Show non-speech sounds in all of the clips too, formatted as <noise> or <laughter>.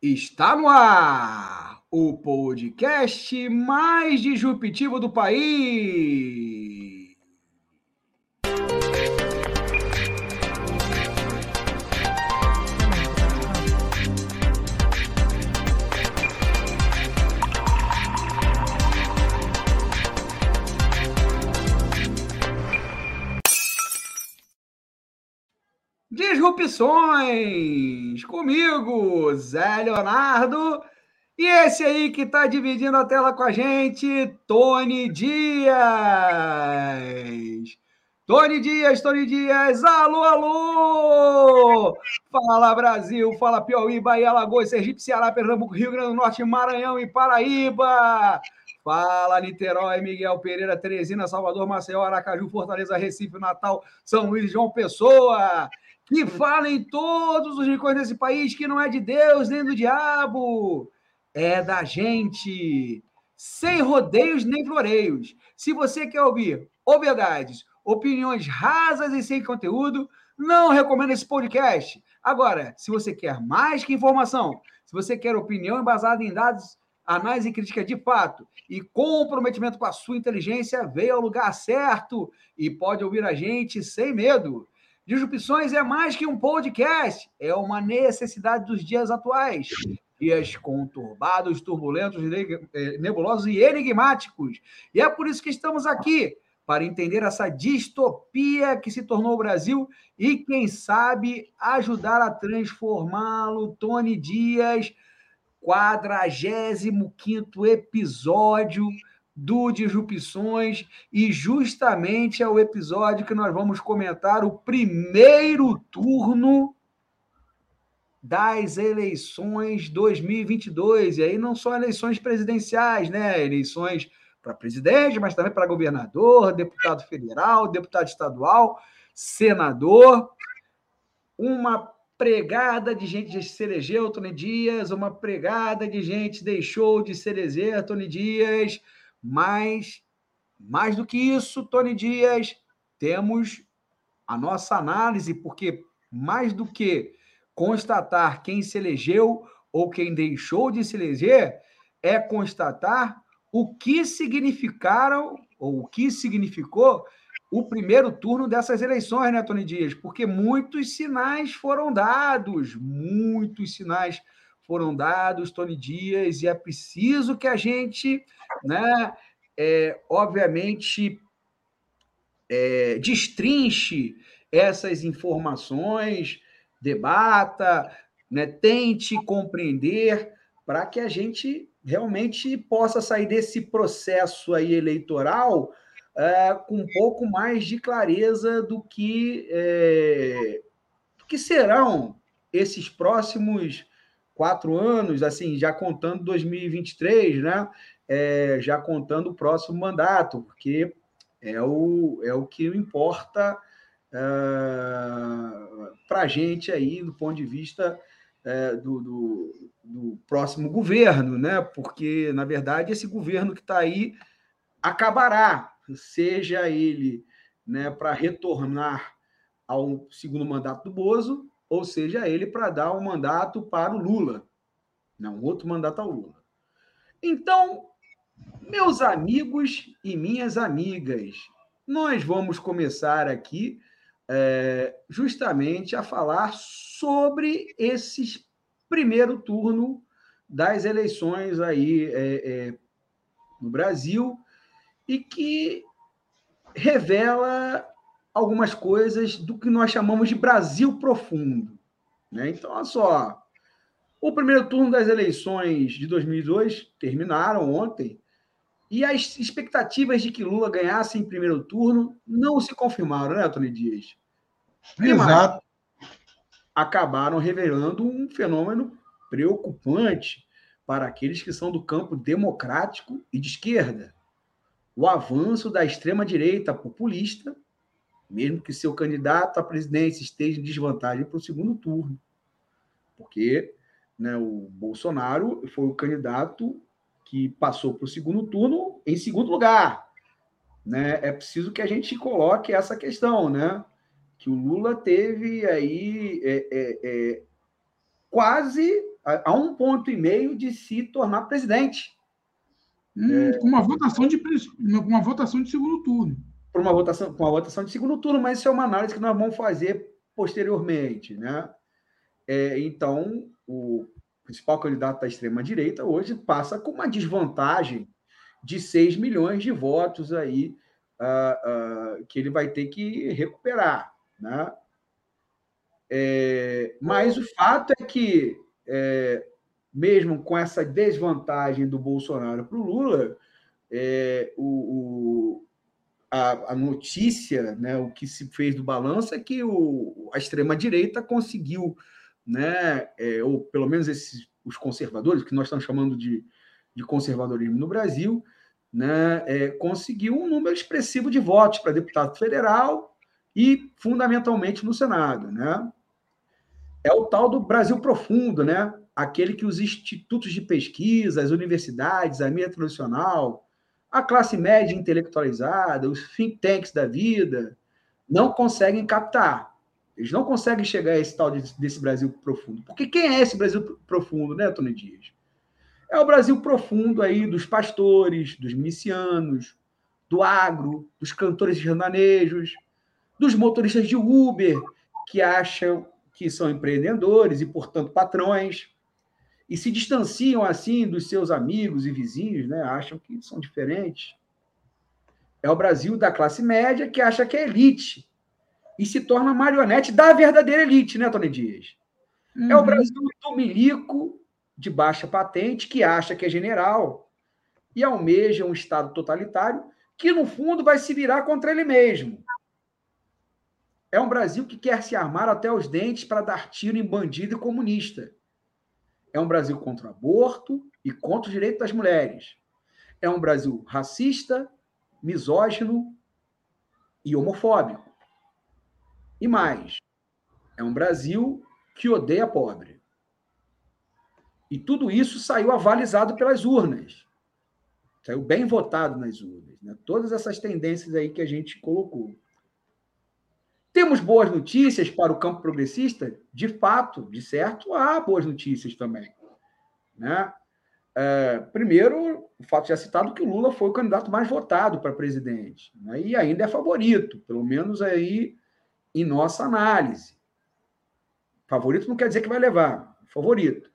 Está no ar o podcast mais disruptivo do país. Disrupções! Comigo, Zé Leonardo. E esse aí que está dividindo a tela com a gente, Tony Dias. Tony Dias, Tony Dias, alô, alô! Fala Brasil, fala Piauí, Bahia, Alagoas, Sergipe, Ceará, Pernambuco, Rio Grande do Norte, Maranhão e Paraíba. Fala Niterói, Miguel Pereira, Teresina, Salvador, Maceió, Aracaju, Fortaleza, Recife, Natal, São Luís, João Pessoa que fala em todos os rincões desse país que não é de Deus nem do diabo, é da gente, sem rodeios nem floreios. Se você quer ouvir obviedades, opiniões rasas e sem conteúdo, não recomendo esse podcast. Agora, se você quer mais que informação, se você quer opinião embasada em dados, análise e crítica de fato e comprometimento com a sua inteligência, veio ao lugar certo e pode ouvir a gente sem medo. Disrupções é mais que um podcast, é uma necessidade dos dias atuais. Dias conturbados, turbulentos, eh, nebulosos e enigmáticos. E é por isso que estamos aqui, para entender essa distopia que se tornou o Brasil e, quem sabe, ajudar a transformá-lo. Tony Dias, 45 episódio do Disrupções e justamente é o episódio que nós vamos comentar o primeiro turno das eleições 2022. E aí não só eleições presidenciais, né? Eleições para presidente, mas também para governador, deputado federal, deputado estadual, senador. Uma pregada de gente se elegeu, Tony Dias, uma pregada de gente deixou de se eleger, Tony Dias mas, mais do que isso, Tony Dias, temos a nossa análise, porque mais do que constatar quem se elegeu ou quem deixou de se eleger, é constatar o que significaram ou o que significou o primeiro turno dessas eleições, né, Tony Dias? Porque muitos sinais foram dados, muitos sinais foram dados, Tony Dias, e é preciso que a gente, né, é, obviamente, é, destrinche essas informações, debata, né, tente compreender para que a gente realmente possa sair desse processo aí eleitoral é, com um pouco mais de clareza do que, é, do que serão esses próximos quatro anos, assim, já contando 2023, né? É, já contando o próximo mandato, porque é o, é o que importa é, para a gente aí, do ponto de vista uh, do, do, do, próximo governo, né? Porque, na verdade, esse governo que está aí acabará, seja ele né, para retornar ao segundo mandato do Bozo, ou seja, ele para dar um mandato para o Lula, não outro mandato ao Lula. Então, meus amigos e minhas amigas, nós vamos começar aqui é, justamente a falar sobre esse primeiro turno das eleições aí é, é, no Brasil e que revela algumas coisas do que nós chamamos de Brasil profundo. Né? Então, olha só. O primeiro turno das eleições de 2002 terminaram ontem e as expectativas de que Lula ganhasse em primeiro turno não se confirmaram, né, Tony Dias? Exato. Acabaram revelando um fenômeno preocupante para aqueles que são do campo democrático e de esquerda. O avanço da extrema-direita populista mesmo que seu candidato à presidência esteja em desvantagem para o segundo turno. Porque né, o Bolsonaro foi o candidato que passou para o segundo turno em segundo lugar. Né? É preciso que a gente coloque essa questão, né? Que o Lula teve aí é, é, é, quase a, a um ponto e meio de se tornar presidente. Hum. Com uma uma votação de segundo turno. Por uma votação, com uma votação de segundo turno, mas isso é uma análise que nós vamos fazer posteriormente, né? É, então, o principal candidato da extrema-direita hoje passa com uma desvantagem de 6 milhões de votos aí uh, uh, que ele vai ter que recuperar. Né? É, mas o fato é que, é, mesmo com essa desvantagem do Bolsonaro para o Lula, é, o, a, a, notícia, né, o que se fez do balanço é que o, a extrema-direita conseguiu, né, é, ou pelo menos esses, os conservadores, que nós estamos chamando de, de conservadorismo no Brasil, né, é, conseguiu um número expressivo de votos para deputado federal e, fundamentalmente, no Senado. Né? É o tal do Brasil profundo, né? aquele que os institutos de pesquisa, as universidades, a mídia tradicional, a classe média intelectualizada, os think tanks da vida, não conseguem captar. Eles não conseguem chegar a esse tal desse Brasil profundo. Porque quem é esse Brasil profundo, né, Tony Dias? É o Brasil profundo aí dos pastores, dos milicianos, do agro, dos cantores sertanejos, dos motoristas de Uber, que acham que são empreendedores e, portanto, patrões, e se distanciam assim dos seus amigos e vizinhos, né? acham que são diferentes. É o Brasil da classe média que acha que é elite e se torna marionete da verdadeira elite, né, Tony Dias? Uhum. É o uhum. Brasil do milico de baixa patente que acha que é general e almeja um Estado totalitário que, no fundo, vai se virar contra ele mesmo. É um Brasil que quer se armar até os dentes para dar tiro em bandido e comunista. É um Brasil contra o aborto e contra o direito das mulheres. É um Brasil racista, misógino e homofóbico. E mais, é um Brasil que odeia pobre. E tudo isso saiu avalizado pelas urnas. Saiu bem votado nas urnas. Né? Todas essas tendências aí que a gente colocou. Temos boas notícias para o campo progressista? De fato, de certo, há boas notícias também. Né? É, primeiro, o fato já citado que o Lula foi o candidato mais votado para presidente. Né? E ainda é favorito, pelo menos aí em nossa análise. Favorito não quer dizer que vai levar, favorito.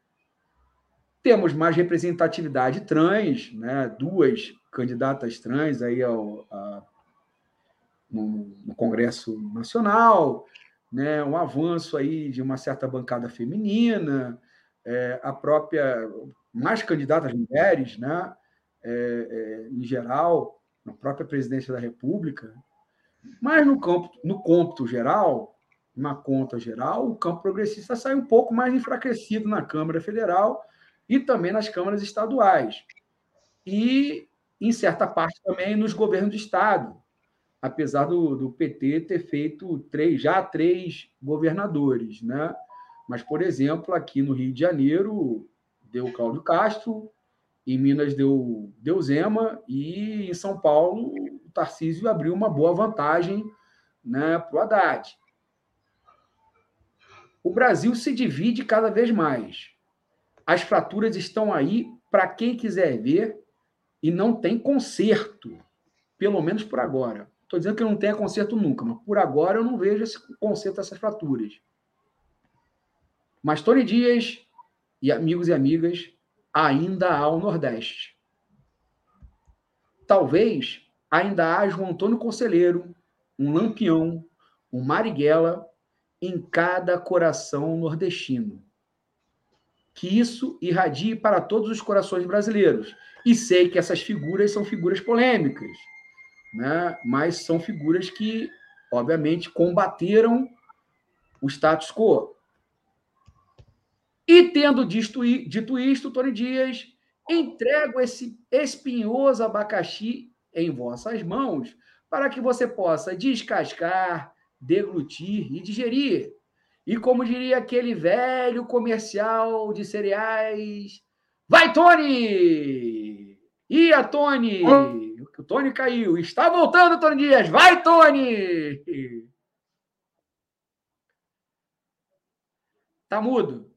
Temos mais representatividade trans, né? duas candidatas trans aí ao, no, no, Congresso Nacional, né? um avanço aí de uma certa bancada feminina, é, a própria mais candidatas mulheres, né? É, é, em geral, na própria presidência da República, mas no campo, no cômputo geral, na conta geral, o campo progressista sai um pouco mais enfraquecido na Câmara Federal e também nas câmaras estaduais. E, em certa parte, também nos governos de Estado, apesar do, do PT ter feito três, já três governadores. Né? Mas, por exemplo, aqui no Rio de Janeiro, deu Cláudio Castro, em Minas deu, deu Zema, e em São Paulo, o Tarcísio abriu uma boa vantagem né, para o Haddad. O Brasil se divide cada vez mais. As fraturas estão aí para quem quiser ver e não tem conserto, pelo menos por agora. Estou dizendo que não tenha conserto nunca, mas por agora eu não vejo esse conserto dessas fraturas. Mas Tony Dias e amigos e amigas, ainda há o Nordeste. Talvez ainda haja um Antônio Conselheiro, um Lampião, um Marighella em cada coração nordestino que isso irradie para todos os corações brasileiros. E sei que essas figuras são figuras polêmicas, né? mas são figuras que, obviamente, combateram o status quo. E tendo dito, dito isto, Tony Dias, entrego esse espinhoso abacaxi em vossas mãos para que você possa descascar, deglutir e digerir e como diria aquele velho comercial de cereais, vai Tony! Ia Tony! viu que o Tony caiu. Está voltando, Tony Dias. Vai, Tony! Tá mudo.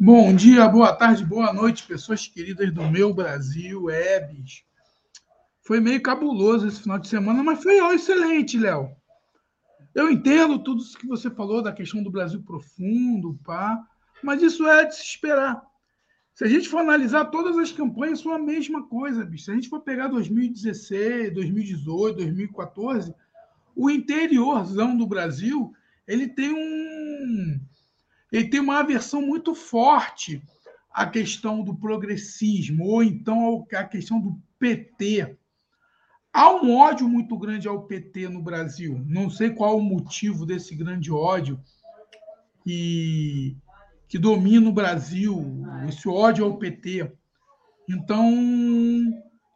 Bom dia, boa tarde, boa noite, pessoas queridas do meu Brasil, é, Ebs. Foi meio cabuloso esse final de semana, mas foi ó, excelente, Léo. Eu entendo tudo o que você falou da questão do Brasil profundo, pá, mas isso é de se esperar. Se a gente for analisar todas as campanhas, são a mesma coisa, bicho. Se a gente for pegar 2016, 2018, 2014, o interiorzão do Brasil, ele tem um ele tem uma aversão muito forte à questão do progressismo, ou então à questão do PT. Há um ódio muito grande ao PT no Brasil. Não sei qual o motivo desse grande ódio que, que domina o Brasil, esse ódio ao PT. Então,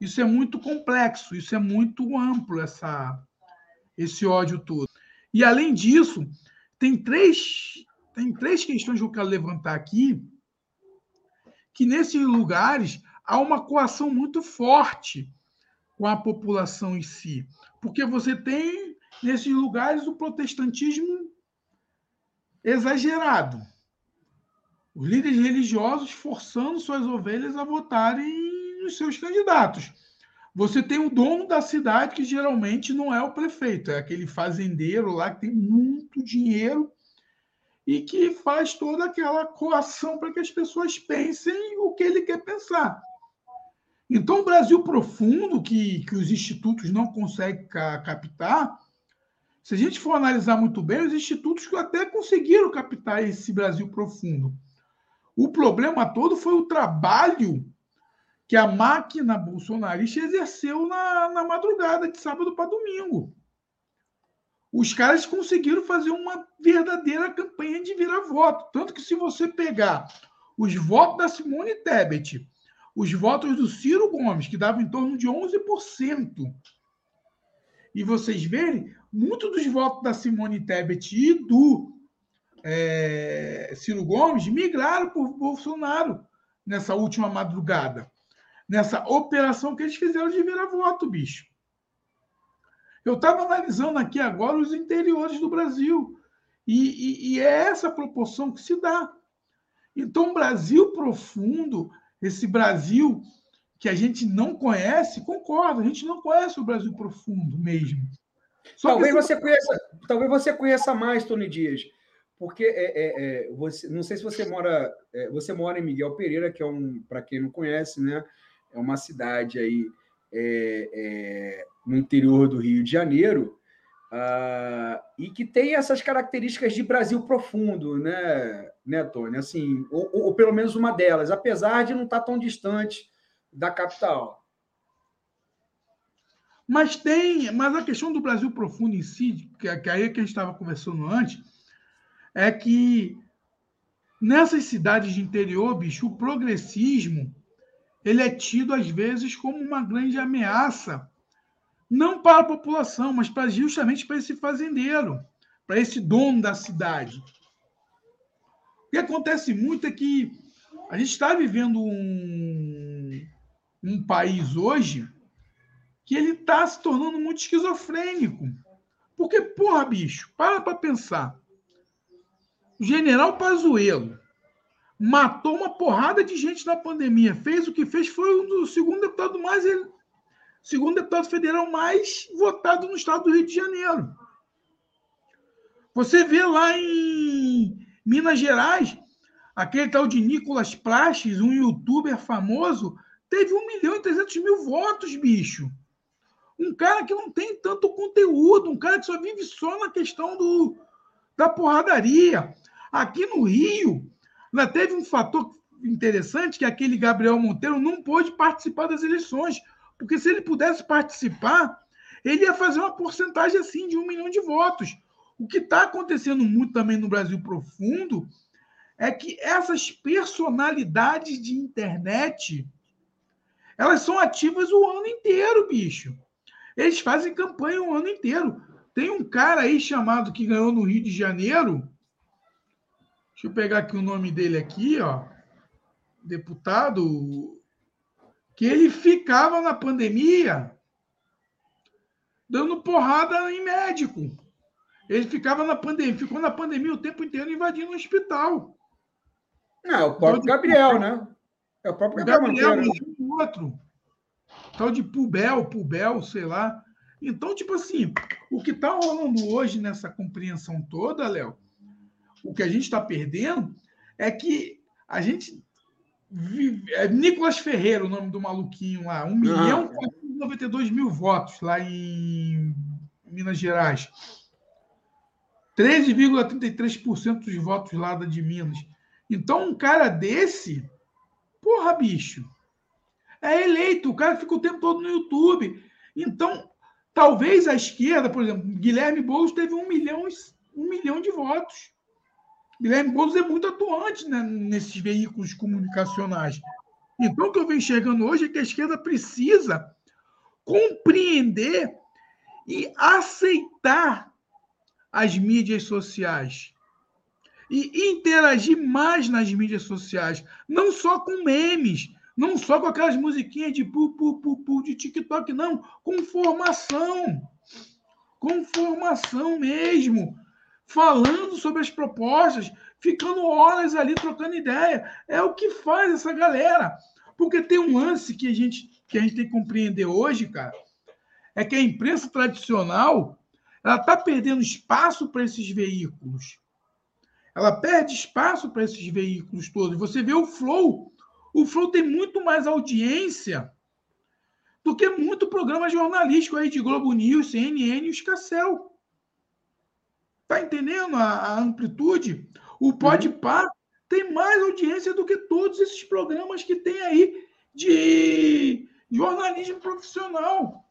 isso é muito complexo, isso é muito amplo, essa, esse ódio todo. E, além disso, tem três tem três questões que eu quero levantar aqui, que nesses lugares há uma coação muito forte com a população em si. Porque você tem, nesses lugares, o protestantismo exagerado. Os líderes religiosos forçando suas ovelhas a votarem nos seus candidatos. Você tem o dono da cidade, que geralmente não é o prefeito, é aquele fazendeiro lá que tem muito dinheiro e que faz toda aquela coação para que as pessoas pensem o que ele quer pensar. Então, o Brasil profundo, que, que os institutos não conseguem captar, se a gente for analisar muito bem, os institutos até conseguiram captar esse Brasil profundo. O problema todo foi o trabalho que a máquina bolsonarista exerceu na, na madrugada de sábado para domingo os caras conseguiram fazer uma verdadeira campanha de virar voto. Tanto que, se você pegar os votos da Simone Tebet, os votos do Ciro Gomes, que davam em torno de 11%, e vocês verem, muitos dos votos da Simone Tebet e do é, Ciro Gomes migraram por Bolsonaro nessa última madrugada, nessa operação que eles fizeram de virar voto, bicho. Eu estava analisando aqui agora os interiores do Brasil. E, e, e, é essa proporção que se dá. Então, Brasil profundo, esse Brasil que a gente não conhece, concordo, a gente não conhece o Brasil profundo mesmo. Só talvez, esse... você conheça, talvez você conheça mais, Tony Dias, porque é, é, é, você, não sei se você mora, é, você mora em Miguel Pereira, que é um, para quem não conhece, né, é uma cidade aí é, é, no interior do Rio de Janeiro, uh, e que tem essas características de Brasil profundo, né, né Tony? Assim, ou, ou, pelo menos uma delas, apesar de não estar tão distante da capital. Mas tem, mas a questão do Brasil profundo em si, que, que aí que a gente estava conversando antes, é que nessas cidades de interior, bicho, o progressismo ele é tido às vezes como uma grande ameaça não para a população, mas para justamente para esse fazendeiro, para esse dono da cidade. O que acontece muito é que a gente está vivendo um, um país hoje que ele está se tornando muito esquizofrênico. Porque, porra, bicho, para para pensar. General Pazuello matou uma porrada de gente na pandemia. Fez o que fez, foi um do segundo deputado mais segundo deputado federal mais votado no estado do Rio de Janeiro. Você vê lá em Minas Gerais, aquele tal de Nicolas Praches, um youtuber famoso, teve 1 milhão e 300 mil votos, bicho. Um cara que não tem tanto conteúdo, um cara que só vive só na questão do, da porradaria. Aqui no Rio, ainda teve um fator interessante que aquele Gabriel Monteiro não pôde participar das eleições, porque se ele pudesse participar, ele ia fazer uma porcentagem assim de um milhão de votos. O que está acontecendo muito também no Brasil profundo é que essas personalidades de internet elas são ativas o ano inteiro, bicho. Eles fazem campanha o ano inteiro. Tem um cara aí chamado que ganhou no Rio de Janeiro. Deixa eu pegar aqui o nome dele aqui, ó. Deputado que ele ficava na pandemia dando porrada em médico. Ele ficava na pandemia, ficou na pandemia o tempo inteiro invadindo o hospital. Não, é o próprio Gabriel, né? É o próprio Gabriel, Gabriel Monteiro. outro. Tal de Pubel, Pubel, sei lá. Então, tipo assim, o que está rolando hoje nessa compreensão toda, Léo, o que a gente está perdendo é que a gente. Vive, é Nicolas Ferreira, o nome do maluquinho lá, 1 milhão e 92 mil votos lá em Minas Gerais. 13,33% dos votos lá da de Minas. Então, um cara desse, porra, bicho, é eleito. O cara fica o tempo todo no YouTube. Então, talvez a esquerda, por exemplo, Guilherme Boulos teve um milhão, um milhão de votos. Guilherme Boulos é muito atuante né, nesses veículos comunicacionais. Então, o que eu venho enxergando hoje é que a esquerda precisa compreender e aceitar as mídias sociais e interagir mais nas mídias sociais, não só com memes, não só com aquelas musiquinhas de pu, pu, pu, pu de TikTok, não, com formação. Com formação mesmo. Falando sobre as propostas, ficando horas ali trocando ideia. É o que faz essa galera. Porque tem um lance que a gente, que a gente tem que compreender hoje, cara, é que a imprensa tradicional ela está perdendo espaço para esses veículos. Ela perde espaço para esses veículos todos. Você vê o Flow. O Flow tem muito mais audiência do que muito programa jornalístico aí de Globo News, CNN e Escacel. Tá entendendo a, a amplitude? O Podpah uhum. tem mais audiência do que todos esses programas que tem aí de jornalismo profissional.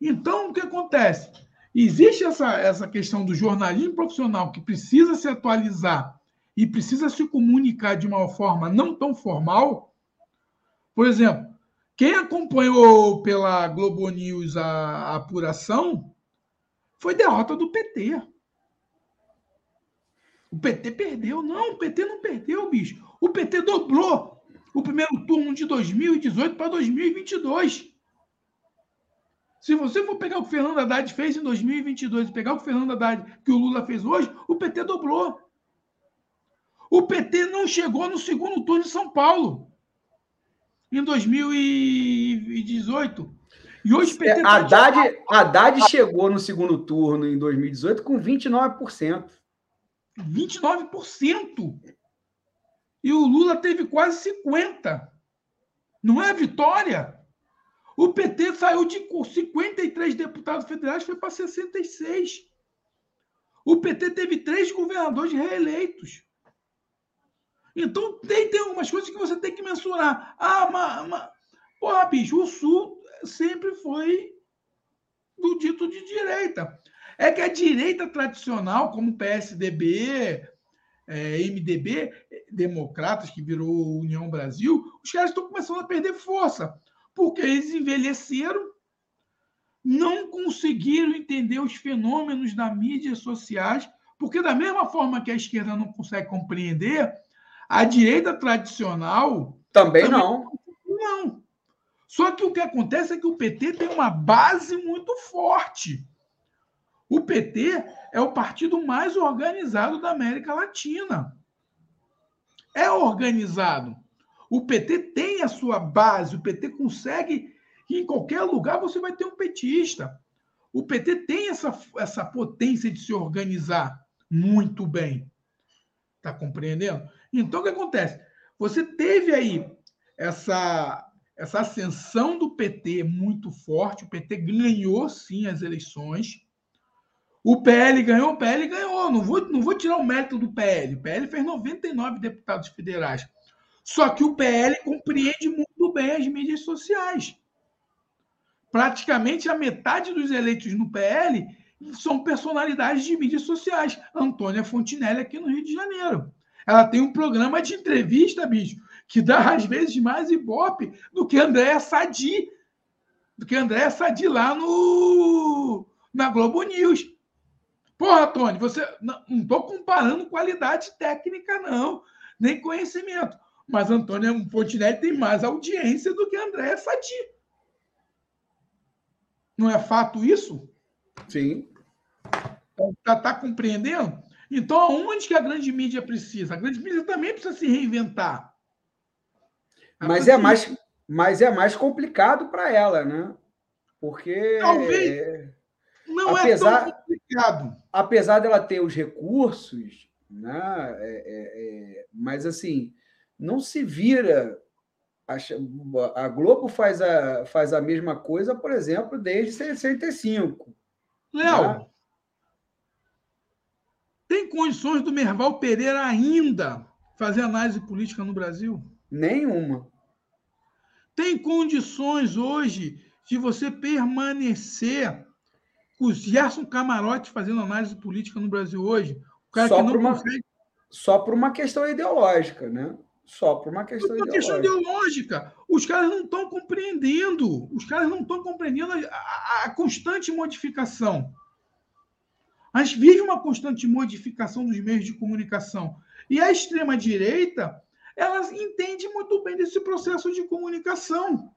Então, o que acontece? Existe essa, essa questão do jornalismo profissional que precisa se atualizar e precisa se comunicar de uma forma não tão formal. Por exemplo, quem acompanhou pela Globo News a, a apuração foi derrota do PT. O PT perdeu. Não, o PT não perdeu, bicho. O PT dobrou o primeiro turno de 2018 para 2022. Se você for pegar o que o Fernando Haddad fez em 2022 e pegar o que o Fernando Haddad que o Lula fez hoje, o PT dobrou. O PT não chegou no segundo turno de São Paulo em 2018. E hoje o PT. É, tá Haddad, Haddad chegou no segundo turno em 2018 com 29%. 29%. E o Lula teve quase 50%. Não é vitória? O PT saiu de 53 deputados federais, foi para 66. O PT teve três governadores reeleitos. Então, tem, tem algumas coisas que você tem que mensurar. Ah, mas, mas... Porra, bicho, o Sul sempre foi do dito de direita. É que a direita tradicional, como PSDB, é, MDB, Democratas, que virou União Brasil, os caras estão começando a perder força porque eles envelheceram, não conseguiram entender os fenômenos das mídias sociais, porque, da mesma forma que a esquerda não consegue compreender, a direita tradicional. Também, também não. Não. Só que o que acontece é que o PT tem uma base muito forte. O PT é o partido mais organizado da América Latina. É organizado. O PT tem a sua base, o PT consegue, em qualquer lugar você vai ter um petista. O PT tem essa, essa potência de se organizar muito bem. Está compreendendo? Então, o que acontece? Você teve aí essa, essa ascensão do PT muito forte, o PT ganhou sim as eleições. O PL ganhou, o PL ganhou. Não vou, não vou tirar o mérito do PL. O PL fez 99 deputados federais. Só que o PL compreende muito bem as mídias sociais. Praticamente a metade dos eleitos no PL são personalidades de mídias sociais. Antônia Fontinelli aqui no Rio de Janeiro. Ela tem um programa de entrevista, bicho, que dá às vezes mais ibope do que Andréa Sadi, do que Andréa Sadi lá no na Globo News. Porra, Tony, você não estou comparando qualidade técnica, não, nem conhecimento. Mas Antônio Fontinelli tem mais audiência do que André Sati. Não é fato isso? Sim. Está tá compreendendo? Então, aonde que a grande mídia precisa? A grande mídia também precisa se reinventar. mas é, mais, mas é mais complicado para ela, né? Porque. Talvez. Não apesar, é tão complicado. Apesar dela ter os recursos, né? É, é, é mas assim, não se vira. A, Globo faz a, faz a mesma coisa, por exemplo, desde 65. Léo, né? tem condições do Merval Pereira ainda fazer análise política no Brasil? Nenhuma. Tem condições hoje de você permanecer o Gerson Camarote fazendo análise política no Brasil hoje? O cara só que não uma, consegue... Só por uma questão ideológica, né? Só por uma questão por uma ideológica. questão ideológica. Os caras não estão compreendendo. Os caras não estão compreendendo a, a, a constante modificação. A gente vive uma constante modificação dos meios de comunicação. E a extrema-direita, ela entende muito bem desse processo de comunicação.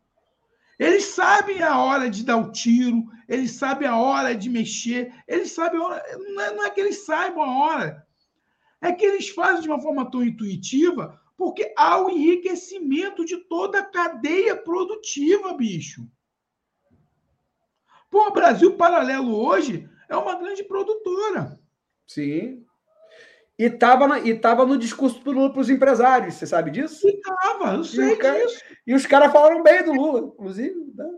Eles sabem a hora de dar o tiro, eles sabem a hora de mexer, eles sabem a hora. Não é, não é que eles saibam a hora, é que eles fazem de uma forma tão intuitiva, porque há o enriquecimento de toda a cadeia produtiva, bicho. Pô, o Brasil Paralelo hoje é uma grande produtora. Sim. E estava e tava no discurso do Lula para os empresários, você sabe disso? Estava, eu sei e cara, disso. E os caras falaram bem do Lula, inclusive. Né?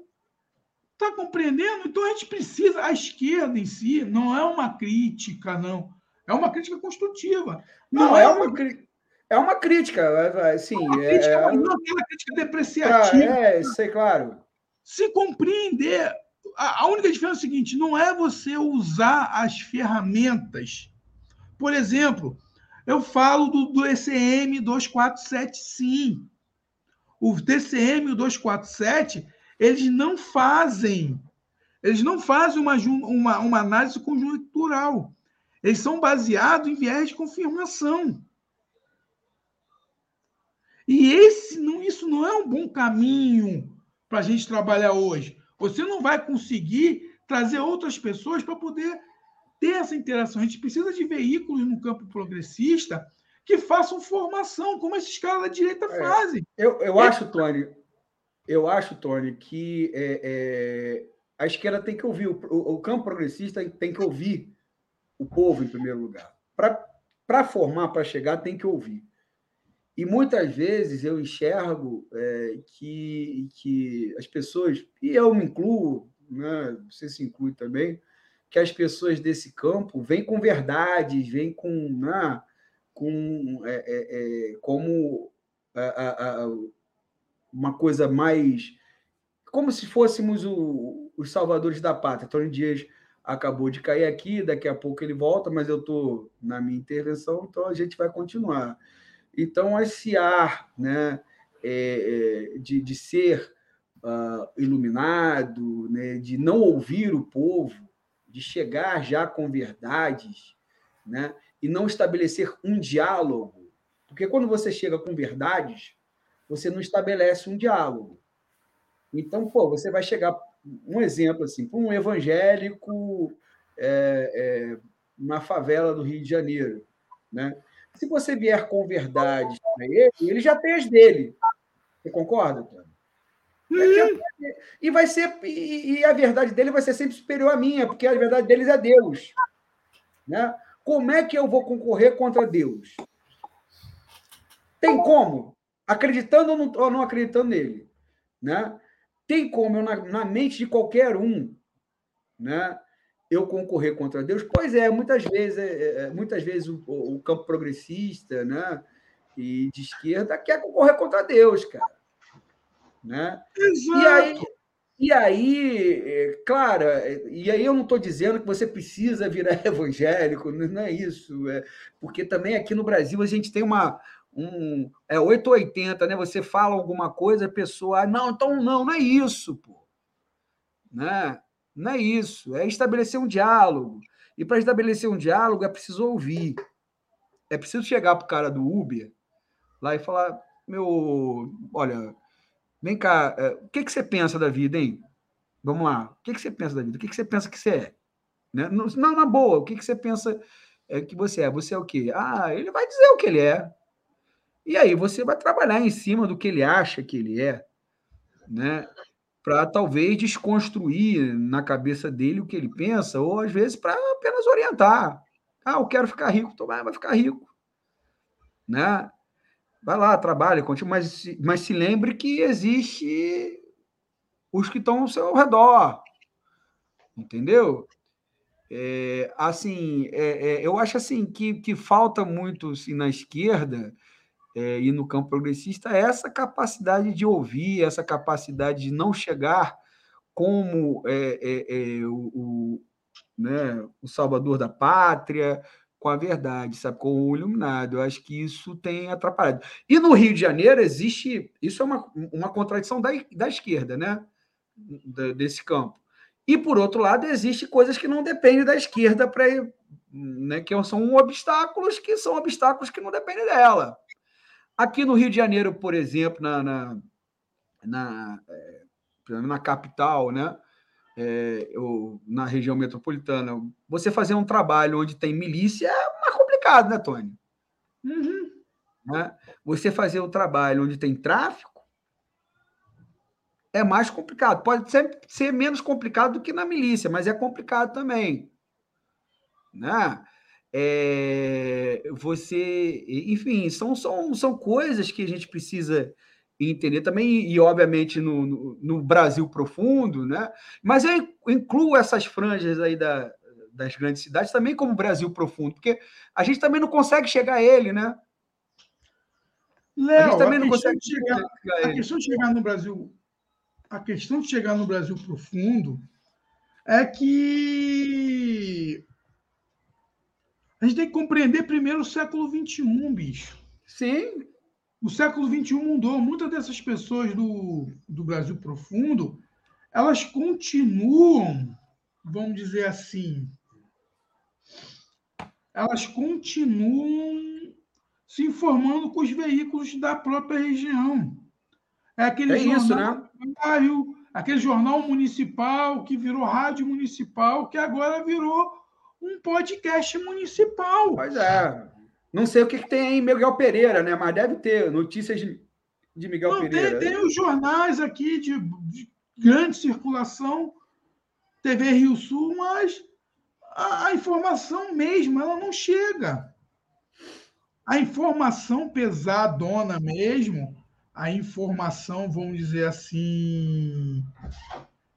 Tá compreendendo? Então a gente precisa, a esquerda em si não é uma crítica, não. É uma crítica construtiva. Não, não é, é uma crítica. É uma crítica, sim. É uma crítica, é, mas não aquela crítica depreciativa. É, sei, claro. Se compreender a única diferença é o seguinte: não é você usar as ferramentas. Por exemplo, eu falo do, do ECM 247, sim. O TCM 247, eles não fazem, eles não fazem uma, uma, uma análise conjuntural. Eles são baseados em viés de confirmação. E esse, não, isso não é um bom caminho para a gente trabalhar hoje. Você não vai conseguir trazer outras pessoas para poder ter essa interação. A gente precisa de veículos no campo progressista que façam formação, como esses caras da direita é, fazem. Eu, eu é. acho, Tony, eu acho, Tony, que é, é, a esquerda tem que ouvir, o, o, campo progressista tem que ouvir o povo em primeiro lugar. Para formar, para chegar, tem que ouvir. E muitas vezes eu enxergo é, que, que as pessoas, e eu me incluo, né, você se inclui também, que as pessoas desse campo vêm com verdades, vêm com, né, com é, é, é como a, a, uma coisa mais. como se fôssemos o, os salvadores da pátria. Tony Dias acabou de cair aqui, daqui a pouco ele volta, mas eu estou na minha intervenção, então a gente vai continuar. Então, esse ar né, é, é, de, de ser uh, iluminado, né, de não ouvir o povo, de chegar já com verdades, né, e não estabelecer um diálogo. Porque quando você chega com verdades, você não estabelece um diálogo. Então, pô, você vai chegar, um exemplo assim, para um evangélico é, é, na favela do Rio de Janeiro, né? Se você vier com verdade para ele, ele já tem as dele. Você concorda, Tânia? Uhum. E vai ser e, e, a verdade dele vai ser sempre superior à minha, porque a verdade deles é Deus. Né? Como é que eu vou concorrer contra Deus? Tem como? Acreditando ou não, ou não acreditando nele, né? Tem como na, na mente de qualquer um, né? eu concorrer contra Deus? Pois é, muitas vezes, é, é, muitas vezes o, o, campo progressista, né, e de esquerda quer concorrer contra Deus, cara, né? Exato. E aí, e aí, é, claro, e aí eu não estou dizendo que você precisa virar <laughs> evangélico, não é isso, é, porque também aqui no Brasil a gente tem uma um é 880, né? Você fala alguma coisa, a pessoa, ah, não, então não, não é isso, pô, né? Não é isso, é estabelecer um diálogo. E para estabelecer um diálogo é preciso ouvir. É preciso chegar para o cara do Uber lá e falar: meu, olha, vem cá, é, o que, que você pensa da vida, hein? Vamos lá, o que, que você pensa da vida? O que, que você pensa que você é? Né? Não, na boa, o que, que você pensa é que você é. Você é o quê? Ah, ele vai dizer o que ele é. E aí você vai trabalhar em cima do que ele acha que ele é, né? Para talvez desconstruir na cabeça dele o que ele pensa, ou às vezes para apenas orientar. Ah, eu quero ficar rico, então vai, vai ficar rico. Né? Vai lá, trabalha, continua, mas, mas se lembre que existe os que estão ao seu redor. Entendeu? É, assim, é, é, eu acho assim que, que falta muito assim, na esquerda é, e no campo progressista essa capacidade de ouvir, essa capacidade de não chegar como é, é, é, o, o, né, o salvador da pátria, com a verdade, sabe, com o iluminado. Eu acho que isso tem atrapalhado. E no Rio de Janeiro existe, isso é uma, uma contradição da, da esquerda, né, desse campo e, por outro lado, existe coisas que não dependem da esquerda para né, que são obstáculos que são obstáculos que não dependem dela. Aqui no Rio de Janeiro, por exemplo, na, na, na, é, na capital, né, é, na região metropolitana, você fazer um trabalho onde tem milícia é mais complicado, né, Tony? Uhum. Né? Você fazer um trabalho onde tem tráfico é mais complicado. Pode ser, ser menos complicado do que na milícia, mas é complicado também. Né? É, você, enfim, são, são, são coisas que a gente precisa entender também, e obviamente no, no, no, Brasil profundo, né? Mas eu incluo essas franjas aí da, das grandes cidades também como Brasil profundo, porque a gente também não consegue chegar a ele, né? Léo, a gente também a não consegue chegar, chegar a, a questão de chegar no Brasil a questão de chegar no Brasil profundo é que a gente tem que compreender primeiro o século XXI, bicho. Sim. O século XXI mudou. Muitas dessas pessoas do, do Brasil profundo, elas continuam, vamos dizer assim, elas continuam se informando com os veículos da própria região. É aquele é jornal, isso, né? Bairro, aquele jornal municipal que virou rádio municipal, que agora virou um podcast municipal. Pois é. Não sei o que, que tem aí Miguel Pereira, né? Mas deve ter notícias de, de Miguel Não, Pereira. Tem, tem os jornais aqui de, de, grande circulação, TV Rio Sul, mas a, a informação mesmo, ela não chega. A informação pesadona mesmo, a informação, vamos dizer assim,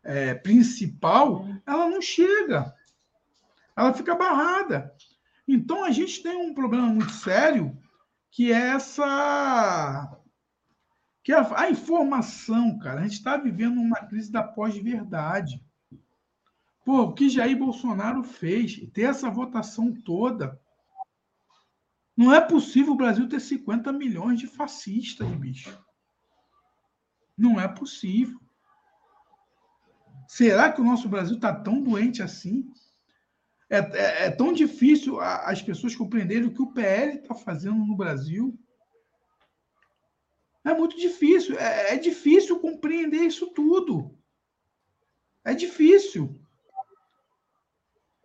é, principal, ela não chega. Ela fica barrada. Então a gente tem um problema muito sério que é essa que a, a informação, cara. A gente está vivendo uma crise da pós-verdade. Pô, o que Jair Bolsonaro fez, ter essa votação toda. Não é possível o Brasil ter 50 milhões de fascistas, bicho. Não é possível. Será que o nosso Brasil está tão doente assim? É, é, é tão difícil a, as pessoas compreenderem o que o PL está fazendo no Brasil. É muito difícil. É, é difícil compreender isso tudo. É difícil.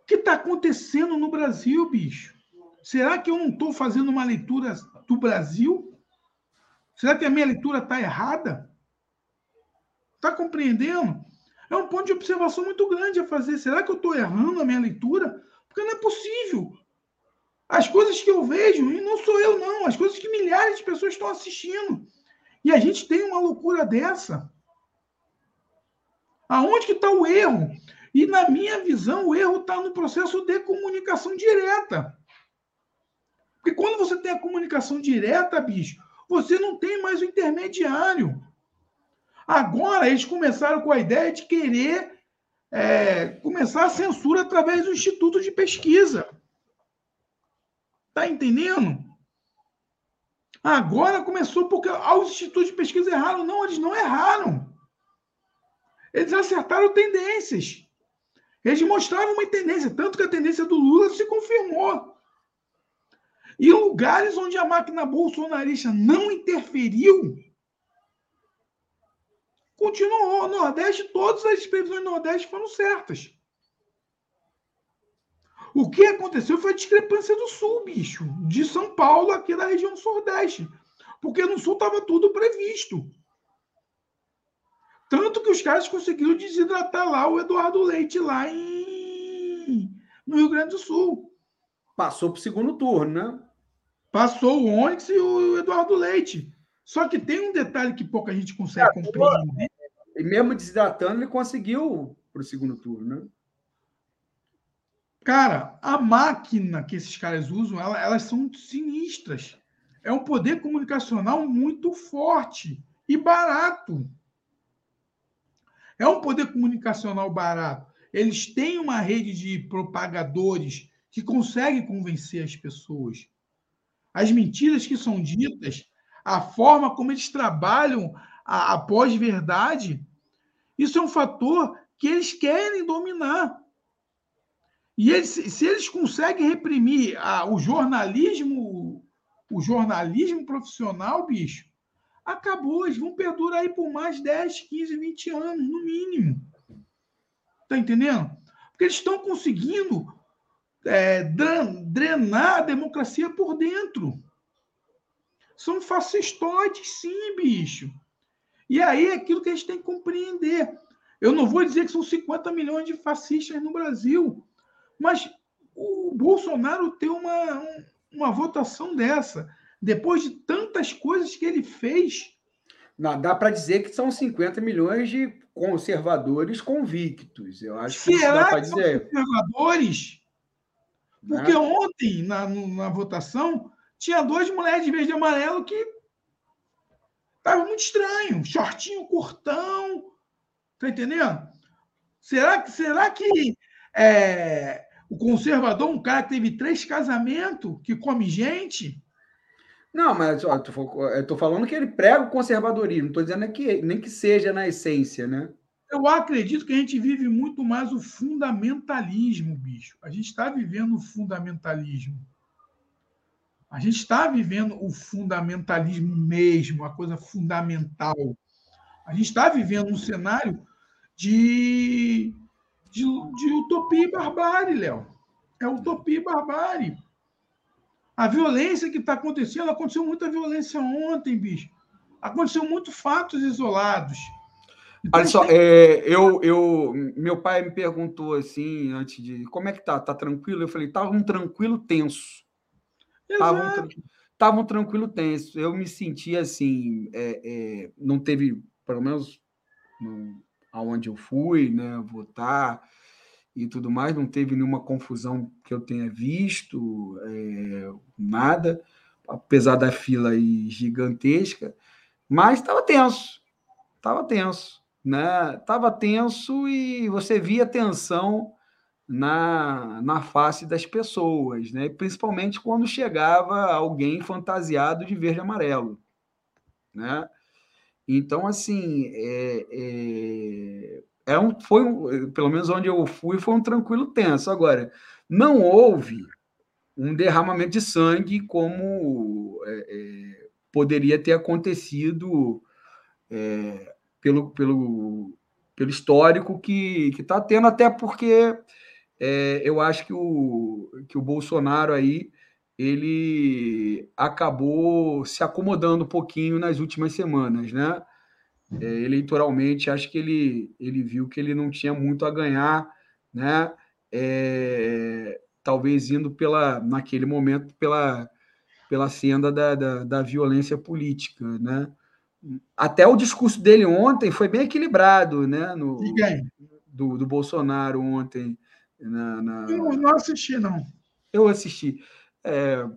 O que está acontecendo no Brasil, bicho? Será que eu não estou fazendo uma leitura do Brasil? Será que a minha leitura está errada? Está compreendendo? É um ponto de observação muito grande a fazer. Será que eu estou errando a minha leitura? Porque não é possível. As coisas que eu vejo, e não sou eu, não, as coisas que milhares de pessoas estão assistindo. E a gente tem uma loucura dessa. Aonde que está o erro? E, na minha visão, o erro está no processo de comunicação direta. Porque quando você tem a comunicação direta, bicho, você não tem mais o intermediário. Agora eles começaram com a ideia de querer é, começar a censura através do Instituto de Pesquisa. Tá entendendo? Agora começou porque os institutos de pesquisa erraram. Não, eles não erraram. Eles acertaram tendências. Eles mostraram uma tendência, tanto que a tendência do Lula se confirmou. E lugares onde a máquina bolsonarista não interferiu, continuou. Nordeste, todas as previsões do Nordeste foram certas. O que aconteceu foi a discrepância do Sul, bicho, de São Paulo, aqui da região Sudeste. Porque no Sul estava tudo previsto. Tanto que os caras conseguiram desidratar lá o Eduardo Leite, lá em... no Rio Grande do Sul. Passou para o segundo turno, né? Passou o Onyx e o Eduardo Leite. Só que tem um detalhe que pouca gente consegue é, compreender. E mesmo desidratando, ele conseguiu para o segundo turno, né? Cara, a máquina que esses caras usam, elas são sinistras. É um poder comunicacional muito forte e barato. É um poder comunicacional barato. Eles têm uma rede de propagadores que conseguem convencer as pessoas. As mentiras que são ditas, a forma como eles trabalham a, a pós-verdade, isso é um fator que eles querem dominar. E eles, se eles conseguem reprimir a, o jornalismo, o jornalismo profissional, bicho, acabou. Eles vão perdurar aí por mais 10, 15, 20 anos, no mínimo. Tá entendendo? Porque eles estão conseguindo é, drenar a democracia por dentro. São fascistoides, sim, bicho. E aí é aquilo que a gente tem que compreender. Eu não vou dizer que são 50 milhões de fascistas no Brasil. Mas o Bolsonaro ter uma, uma votação dessa, depois de tantas coisas que ele fez. Não, dá para dizer que são 50 milhões de conservadores convictos. Eu acho que Será dá para dizer. conservadores? Porque né? ontem, na, na votação, tinha duas mulheres de verde e amarelo que estavam muito estranho. Shortinho curtão. Tá entendendo? Será que, será que é, o conservador, um cara que teve três casamentos, que come gente. Não, mas ó, eu estou falando que ele prega o conservadorismo, não estou dizendo que, nem que seja na essência, né? Eu acredito que a gente vive muito mais o fundamentalismo, bicho. A gente está vivendo o fundamentalismo. A gente está vivendo o fundamentalismo mesmo, a coisa fundamental. A gente está vivendo um cenário de de, de utopia e barbárie, Léo. É utopia e barbárie. A violência que está acontecendo, aconteceu muita violência ontem, bicho. Aconteceu muitos fatos isolados. Então, Olha só, é, eu, eu, meu pai me perguntou assim, antes de como é que tá? Tá tranquilo? Eu falei, tava um tranquilo tenso. Tava tava um tranquilo tenso. Eu me senti assim, é, é, não teve, pelo menos, não, aonde eu fui, né, votar e tudo mais, não teve nenhuma confusão que eu tenha visto, é, nada, apesar da fila aí gigantesca, mas estava tenso, estava tenso, né? Estava tenso e você via tensão na, na face das pessoas, né? Principalmente quando chegava alguém fantasiado de verde e amarelo, né? Então, assim, é, é, é um, foi um, pelo menos onde eu fui, foi um tranquilo tenso. Agora, não houve um derramamento de sangue como é, é, poderia ter acontecido é, pelo, pelo, pelo histórico que está tendo, até porque é, eu acho que o, que o Bolsonaro aí ele acabou se acomodando um pouquinho nas últimas semanas, né? É, eleitoralmente, acho que ele, ele viu que ele não tinha muito a ganhar, né? É, talvez indo pela, naquele momento pela, pela senda da, da, da, violência política, né? Até o discurso dele ontem foi bem equilibrado, né? No, do, do Bolsonaro ontem. Na, na... Eu não assisti, não. Eu assisti é,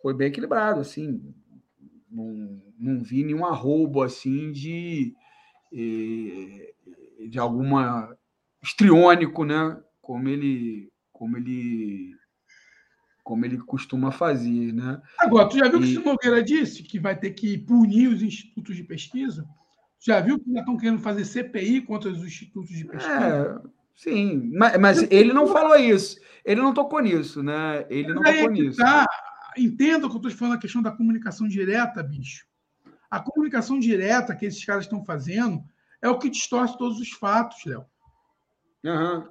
foi bem equilibrado, assim. Não, não vi nenhum arrobo assim de, de alguma estriônico, né? Como ele, como ele, como ele costuma fazer, né? Agora, tu já viu e... que o Nogueira disse que vai ter que punir os institutos de pesquisa? Já viu que já estão querendo fazer CPI contra os institutos de pesquisa? É, sim, mas, mas ele não falou isso. Ele não tocou nisso, né? Ele não tocou nisso. Tá. Entenda o que eu estou falando, a questão da comunicação direta, bicho. A comunicação direta que esses caras estão fazendo é o que distorce todos os fatos, Léo. Uhum.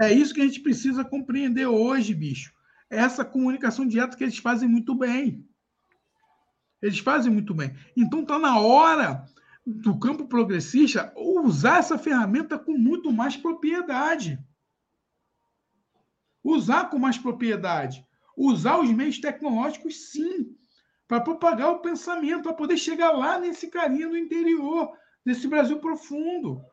É isso que a gente precisa compreender hoje, bicho. Essa comunicação direta que eles fazem muito bem. Eles fazem muito bem. Então está na hora do campo progressista usar essa ferramenta com muito mais propriedade. Usar com mais propriedade. Usar os meios tecnológicos, sim, para propagar o pensamento, para poder chegar lá nesse carinha do interior, desse Brasil profundo.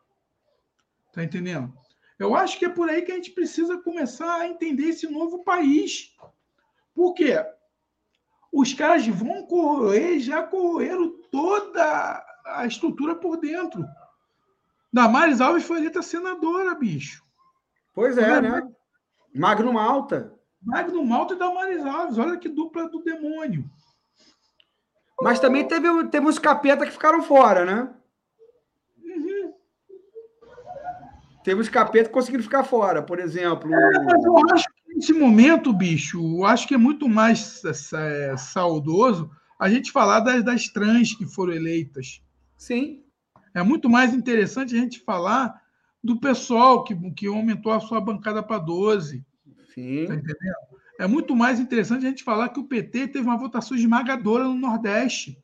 Tá entendendo? Eu acho que é por aí que a gente precisa começar a entender esse novo país. Por quê? Os caras vão correr, já correram toda a estrutura por dentro. Damares Alves foi eleita senadora, bicho. Pois é, né? Magno Malta. Magno Malta e Damares Alves. Olha que dupla do demônio. Mas também teve, teve uns capeta que ficaram fora, né? Uhum. Teve uns capeta que conseguiram ficar fora, por exemplo. É, mas eu acho que nesse momento, bicho, eu acho que é muito mais é, saudoso a gente falar das, das trans que foram eleitas. Sim. É muito mais interessante a gente falar do pessoal que, que aumentou a sua bancada para 12. Sim. Tá é muito mais interessante a gente falar que o PT teve uma votação esmagadora no Nordeste.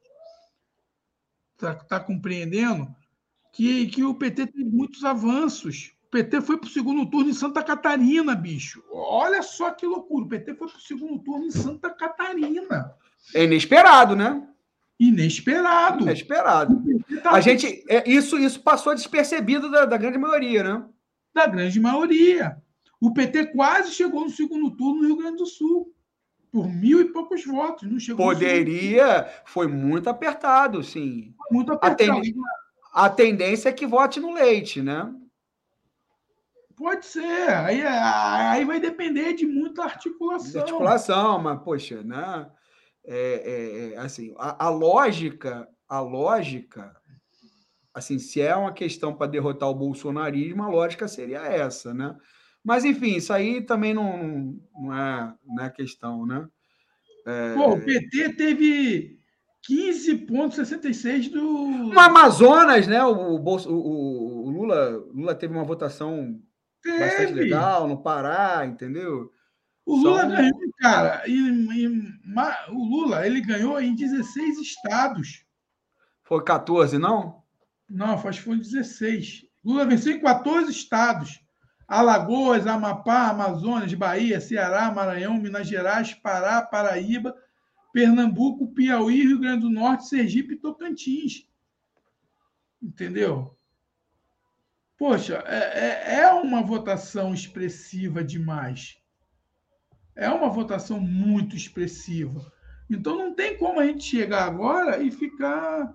Está tá compreendendo? Que, que o PT teve muitos avanços. O PT foi para o segundo turno em Santa Catarina, bicho. Olha só que loucura. O PT foi para o segundo turno em Santa Catarina. É inesperado, né? Inesperado. Inesperado. Tá a gente, é, isso, isso passou despercebido da, da grande maioria, né? Da grande maioria. O PT quase chegou no segundo turno no Rio Grande do Sul. Por mil e poucos votos. Não chegou Poderia, foi muito apertado, sim. Muito apertado. A, ten... a tendência é que vote no leite, né? Pode ser. Aí, aí vai depender de muita articulação. De articulação, mas, poxa, né? É, é, é, assim, a, a, lógica, a lógica, assim, se é uma questão para derrotar o bolsonarismo, a lógica seria essa, né? Mas, enfim, isso aí também não, não, é, não é questão, né? É... Pô, o PT teve 15,66 do. No Amazonas, né? O, Bolso, o, o, Lula, Lula teve uma votação teve. bastante legal no Pará, entendeu? O Lula Só... ganhou, cara. E, e, o Lula ele ganhou em 16 estados. Foi 14, não? Não, acho que foi 16. Lula venceu em 14 estados. Alagoas, Amapá, Amazonas, Bahia, Ceará, Maranhão, Minas Gerais, Pará, Paraíba, Pernambuco, Piauí, Rio Grande do Norte, Sergipe e Tocantins. Entendeu? Poxa, é, é, é uma votação expressiva demais. É uma votação muito expressiva. Então não tem como a gente chegar agora e ficar.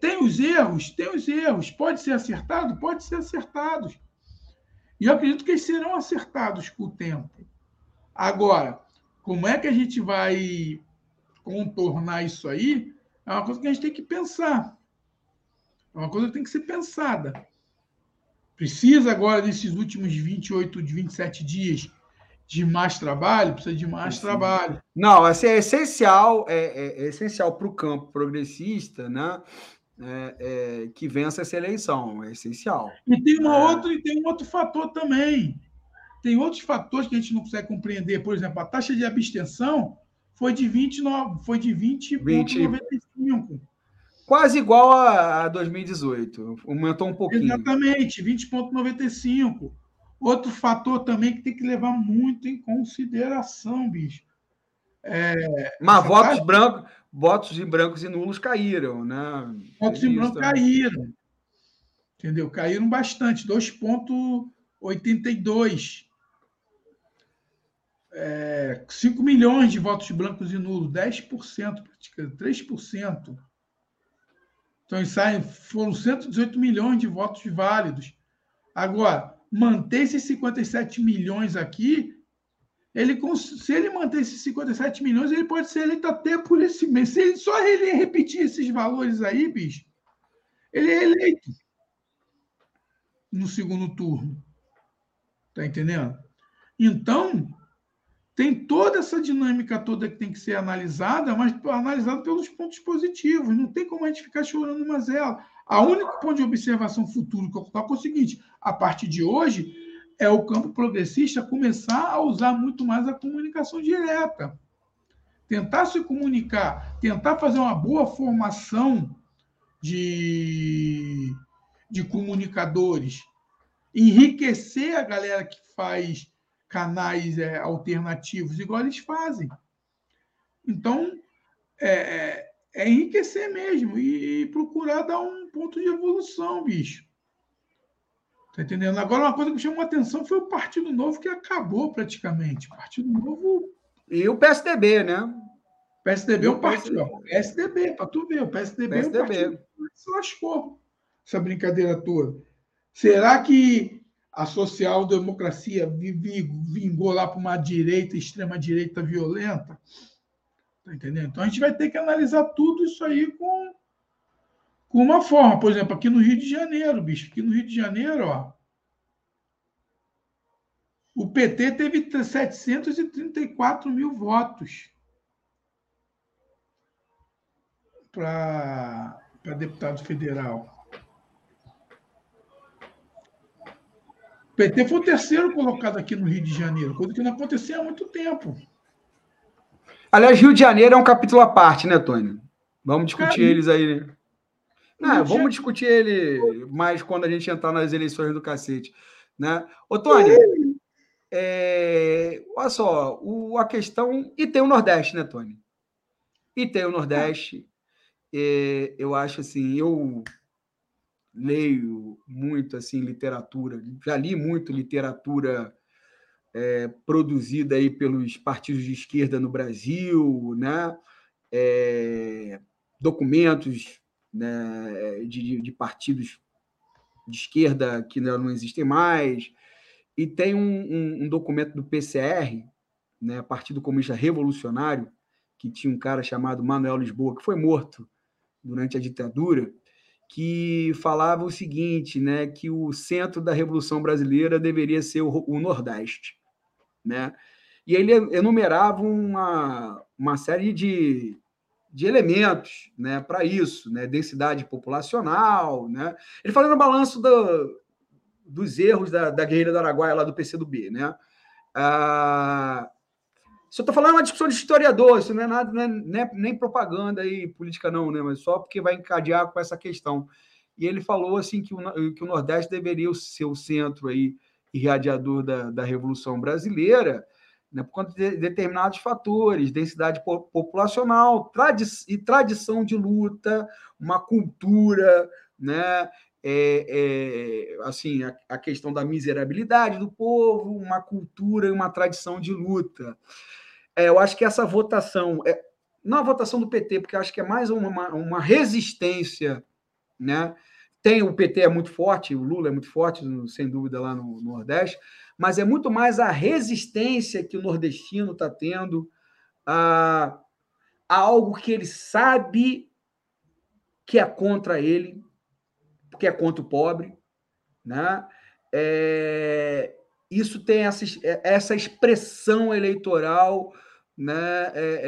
Tem os erros, tem os erros. Pode ser acertado? Pode ser acertados. E eu acredito que eles serão acertados com o tempo. Agora, como é que a gente vai contornar isso aí? É uma coisa que a gente tem que pensar. É uma coisa que tem que ser pensada. Precisa agora, nesses últimos 28, 27 dias, de mais trabalho? Precisa de mais Sim. trabalho. Não, assim, é essencial, é, é, é essencial para o campo progressista, né? é, é, que vença essa eleição, é essencial. E tem, uma é. outra, e tem um outro fator também. Tem outros fatores que a gente não consegue compreender. Por exemplo, a taxa de abstenção foi de 29, foi de 20,95. Quase igual a, a 2018. Aumentou um pouquinho. Exatamente, 20,95. Outro fator também que tem que levar muito em consideração, bicho. É, Mas votos brancos, votos em brancos e nulos caíram, né? Votos em brancos caíram. Entendeu? Caíram bastante, 2,82. É, 5 milhões de votos brancos e nulos, 10%, 3%. Então, saem, foram 118 milhões de votos válidos. Agora, manter esses 57 milhões aqui ele, se ele manter esses 57 milhões, ele pode ser eleito até por esse mês. Se ele só ele repetir esses valores aí, bicho, ele é eleito no segundo turno. Tá entendendo? Então, tem toda essa dinâmica toda que tem que ser analisada, mas analisada pelos pontos positivos. Não tem como a gente ficar chorando mazela. A única ponto de observação futuro que eu coloco é o seguinte: a partir de hoje, é o campo progressista começar a usar muito mais a comunicação direta. Tentar se comunicar, tentar fazer uma boa formação de, de comunicadores, enriquecer a galera que faz canais é, alternativos, igual eles fazem. Então, é, é, enriquecer mesmo e, procurar dar um ponto de evolução, bicho. Tá entendendo? Agora, uma coisa que me chamou a atenção foi o Partido Novo, que acabou praticamente. Partido Novo. E o PSDB, né? O PSDB é um partido. O PSDB, para tu ver. O PSDB, PSDB. é um partido que se lascou essa brincadeira toda. Será que a social-democracia vingou lá para uma direita, extrema-direita violenta? Tá entendendo? Então a gente vai ter que analisar tudo isso aí com, com uma forma. Por exemplo, aqui no Rio de Janeiro, bicho, aqui no Rio de Janeiro, ó, o PT teve 734 mil votos para deputado federal. O PT foi o terceiro colocado aqui no Rio de Janeiro, coisa que não acontecia há muito tempo. Aliás, Rio de Janeiro é um capítulo à parte, né, Tony? Vamos discutir eles aí, né? Não, vamos discutir ele mais quando a gente entrar nas eleições do cacete. Né? Ô, Tony, é... olha só, o, a questão. E tem o Nordeste, né, Tony? E tem o Nordeste. É, eu acho assim, eu leio muito assim literatura, já li muito literatura é, produzida aí pelos partidos de esquerda no Brasil, né? É, documentos né, de, de, partidos de esquerda que não, não existem mais, e tem um, um, um, documento do PCR, né, Partido Comunista Revolucionário, que tinha um cara chamado Manuel Lisboa, que foi morto durante a ditadura, que falava o seguinte, né, que o centro da Revolução Brasileira deveria ser o, o Nordeste né? E ele enumerava uma, uma série de, de elementos né, para isso, né? densidade populacional. Né? Ele falou no balanço do, dos erros da, da guerrilha do Araguaia, lá do PCdoB. Né? Ah, isso eu estou falando uma discussão de historiador, isso não é nada, não é, nem, é, nem propaganda aí, política, não, né? mas só porque vai encadear com essa questão. E ele falou assim que o, que o Nordeste deveria ser o centro aí irradiador da, da Revolução Brasileira, né, por conta de determinados fatores, densidade populacional tradi e tradição de luta, uma cultura, né, é, é, assim, a, a, questão da miserabilidade do povo, uma cultura e uma tradição de luta. É, eu acho que essa votação, é, não a votação do PT, porque acho que é mais uma, uma resistência né, tem o PT é muito forte, o Lula é muito forte, sem dúvida, lá no, no Nordeste, mas é muito mais a resistência que o nordestino está tendo a, a algo que ele sabe que é contra ele, porque é contra o pobre, né? É, isso tem essa, essa expressão eleitoral, né? É,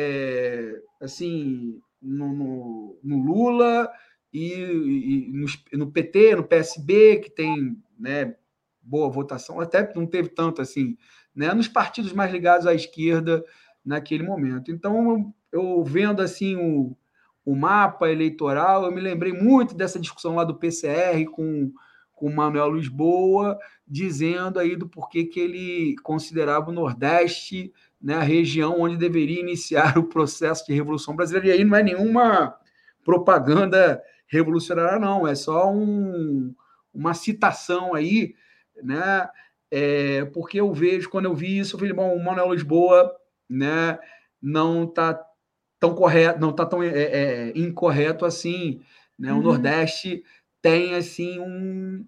é, assim, no, no, no Lula e, e no, no, PT, no PSB, que tem né, boa votação, até não teve tanto assim, né, nos partidos mais ligados à esquerda naquele momento. Então, eu vendo assim o, o mapa eleitoral, eu me lembrei muito dessa discussão lá do PCR com, com o Manuel Lisboa, dizendo aí do porquê que ele considerava o Nordeste né, a região onde deveria iniciar o processo de Revolução Brasileira. E aí não é nenhuma propaganda revolucionária, não, é só um, uma citação aí, né? É, porque eu vejo, quando eu vi isso, eu falei, bom, o Manuel Lisboa né, não está tão correto, não está tão é, é, incorreto assim. Né? Uhum. O Nordeste tem assim um,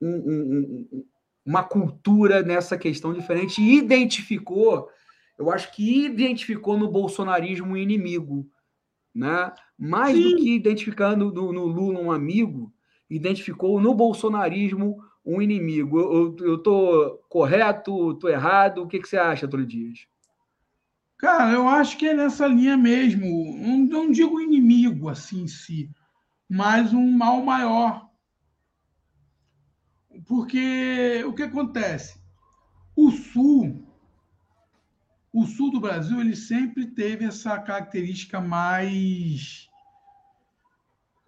um, um, uma cultura nessa questão diferente e identificou, eu acho que identificou no bolsonarismo um inimigo né? Mais Sim. do que identificando no, no, Lula um amigo, identificou no bolsonarismo um inimigo. Eu estou correto, estou errado? O que, que você acha, Antônio Dias? Cara, eu acho que é nessa linha mesmo. Não, não digo inimigo assim em si, mas um mal maior. Porque o que acontece? O Sul, o Sul do Brasil, ele sempre teve essa característica mais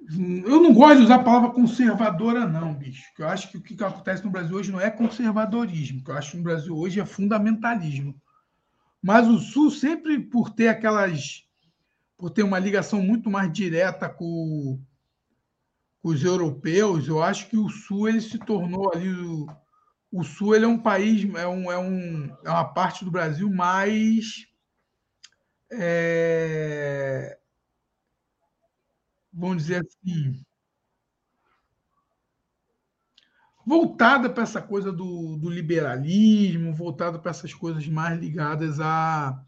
eu não gosto de usar a palavra conservadora, não, bicho. Eu acho que o que acontece no Brasil hoje não é conservadorismo. O que eu acho que no Brasil hoje é fundamentalismo. Mas o Sul, sempre por ter aquelas. por ter uma ligação muito mais direta com, com os europeus, eu acho que o Sul ele se tornou ali. O, o Sul ele é um país, é, um, é, um, é uma parte do Brasil mais. É, vamos dizer assim, voltada para essa coisa do, do liberalismo, voltada para essas coisas mais ligadas à,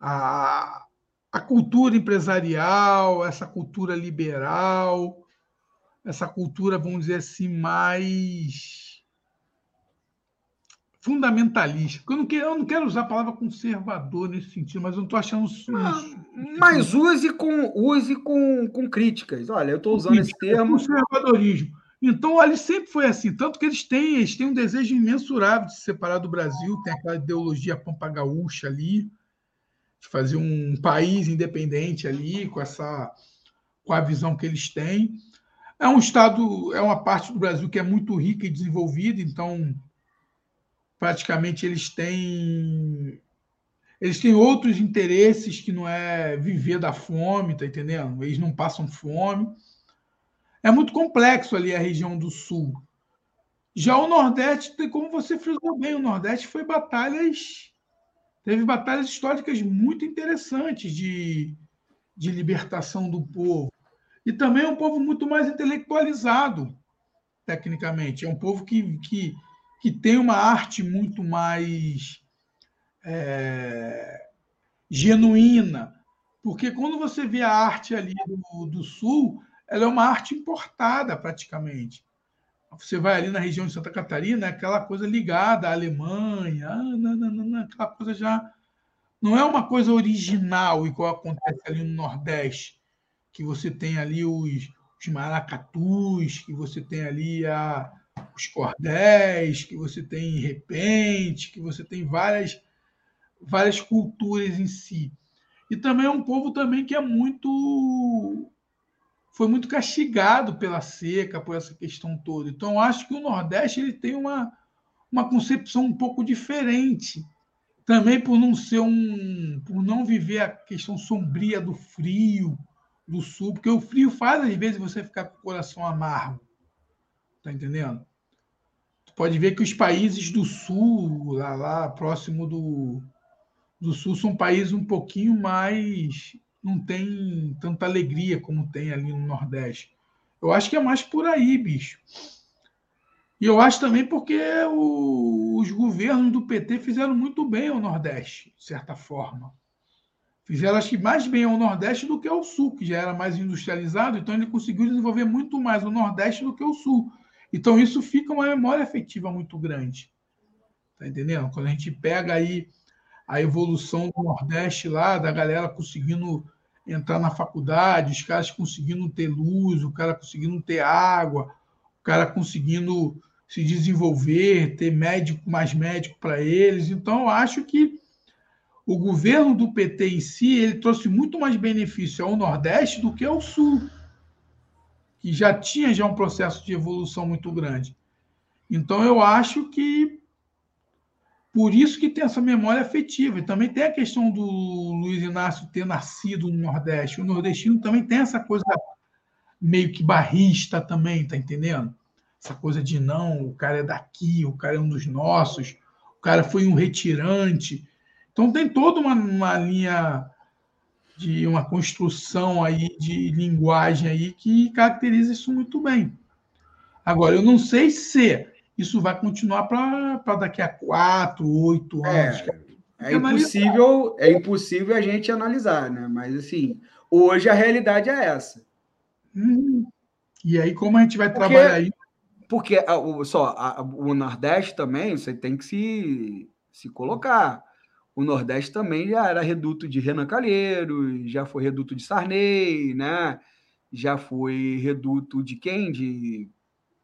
à, cultura empresarial, essa cultura liberal, essa cultura, vamos dizer assim, mais fundamentalista. Eu não, quero, eu não quero usar a palavra conservador nesse sentido, mas eu não estou achando isso. Mas use com, use com, com críticas. Olha, eu estou usando esse termo. Conservadorismo. Então, ali sempre foi assim, tanto que eles têm, eles têm um desejo imensurável de se separar do Brasil, tem aquela ideologia pampa gaúcha ali, de fazer um país independente ali, com essa com a visão que eles têm. É um estado, é uma parte do Brasil que é muito rica e desenvolvida, então praticamente eles têm eles têm outros interesses que não é viver da fome, tá entendendo? Eles não passam fome. É muito complexo ali a região do sul. Já o Nordeste, como você frisou bem, o Nordeste foi batalhas, teve batalhas históricas muito interessantes de, de libertação do povo. E também é um povo muito mais intelectualizado, tecnicamente. É um povo que, que que tem uma arte muito mais é, genuína. Porque quando você vê a arte ali do, do Sul, ela é uma arte importada praticamente. Você vai ali na região de Santa Catarina, é aquela coisa ligada à Alemanha, ah, aquela coisa já. Não é uma coisa original, igual acontece ali no Nordeste, que você tem ali os, os maracatus, que você tem ali a, os cordéis, que você tem repente, que você tem várias, várias culturas em si. E também é um povo também que é muito foi muito castigado pela seca, por essa questão toda. Então, acho que o Nordeste ele tem uma, uma concepção um pouco diferente, também por não ser um, por não viver a questão sombria do frio do sul, porque o frio faz às vezes você ficar com o coração amargo, tá entendendo? Pode ver que os países do sul, lá, lá próximo do, do sul, são países um pouquinho mais. não tem tanta alegria como tem ali no Nordeste. Eu acho que é mais por aí, bicho. E eu acho também porque o, os governos do PT fizeram muito bem ao Nordeste, de certa forma. Fizeram, acho que, mais bem ao Nordeste do que ao Sul, que já era mais industrializado, então ele conseguiu desenvolver muito mais o Nordeste do que o Sul. Então, isso fica uma memória afetiva muito grande. Tá entendendo? Quando a gente pega aí a evolução do Nordeste lá, da galera conseguindo entrar na faculdade, os caras conseguindo ter luz, o cara conseguindo ter água, o cara conseguindo se desenvolver, ter médico mais médico para eles. Então, eu acho que o governo do PT em si ele trouxe muito mais benefício ao Nordeste do que ao Sul que já tinha já um processo de evolução muito grande. Então eu acho que por isso que tem essa memória afetiva. E também tem a questão do Luiz Inácio ter nascido no Nordeste. O nordestino também tem essa coisa meio que barrista também, tá entendendo? Essa coisa de não, o cara é daqui, o cara é um dos nossos, o cara foi um retirante. Então tem toda uma, uma linha de uma construção aí de linguagem aí que caracteriza isso muito bem. Agora, eu não sei se isso vai continuar para daqui a quatro, oito é, anos. É, é impossível, é impossível a gente analisar, né? Mas assim, hoje a realidade é essa. Hum. E aí, como a gente vai porque, trabalhar aí? Porque só a, o Nordeste também você tem que se, se colocar o Nordeste também já era reduto de Renan Calheiros, já foi reduto de Sarney, né? Já foi reduto de quem? De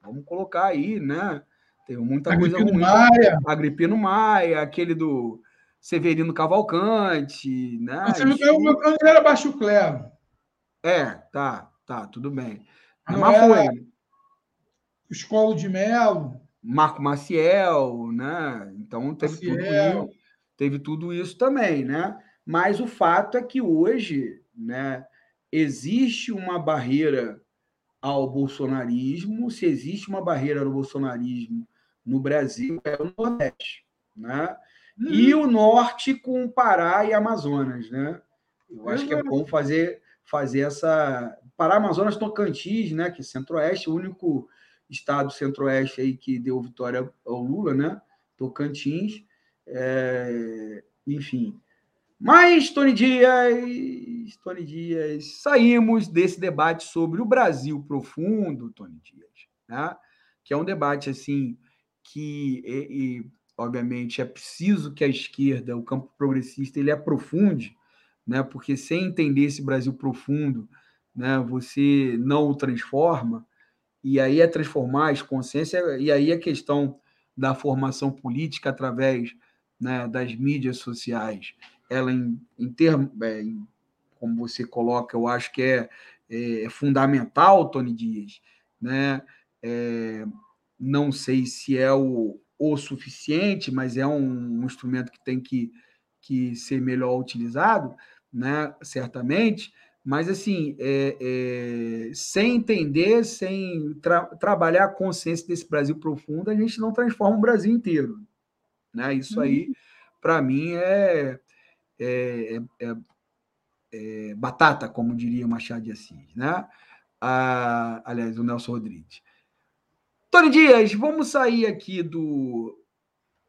vamos colocar aí, né? Teve muita Agripino coisa ruim. Maia. Agripino Maia, aquele do Severino Cavalcante, né? Que o meu cano era baixo clero. É, tá, tá, tudo bem. Mas Não foi. Escola de Melo. Marco Maciel, né? Então teve Maciel. tudo teve tudo isso também, né? Mas o fato é que hoje, né, existe uma barreira ao bolsonarismo, se existe uma barreira ao bolsonarismo no Brasil, é o Nordeste, né? Hum. E o Norte com Pará e Amazonas, né? Eu acho que é bom fazer, fazer essa... Pará, Amazonas, Tocantins, né? Que é Centro-Oeste, o único estado Centro-Oeste aí que deu vitória ao Lula, né? Tocantins, é... enfim... Mas, Tony Dias, Tony Dias, saímos desse debate sobre o Brasil profundo, Tony Dias, né? que é um debate assim que, e, e, obviamente, é preciso que a esquerda, o campo progressista, ele aprofunde, né? porque sem entender esse Brasil profundo, né, você não o transforma, e aí é transformar as consciências, e aí a questão da formação política através né, das mídias sociais ela em, em termos, é, como você coloca, eu acho que é, é, é fundamental, Tony Dias, né? É, não sei se é o, o suficiente, mas é um, um instrumento que tem que, que ser melhor utilizado, né? Certamente, mas assim, é, é, sem entender, sem tra trabalhar a consciência desse Brasil profundo, a gente não transforma o Brasil inteiro. Né? Isso aí, uhum. para mim, é, é, é, é, é, batata, como diria o Machado de Assis, né? Ah, aliás, o Nelson Rodrigues. Tony Dias, vamos sair aqui do,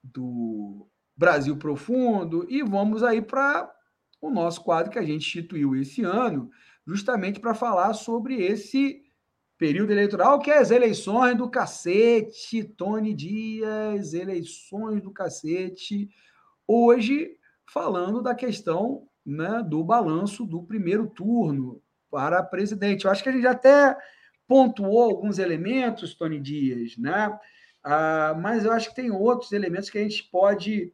do Brasil Profundo e vamos aí para o nosso quadro que a gente instituiu esse ano, justamente para falar sobre esse período eleitoral, que é as eleições do cacete, Tony Dias, eleições do cacete. Hoje falando da questão né, do balanço do primeiro turno para presidente. Eu acho que a gente até pontuou alguns elementos, Tony Dias, né? Ah, mas eu acho que tem outros elementos que a gente pode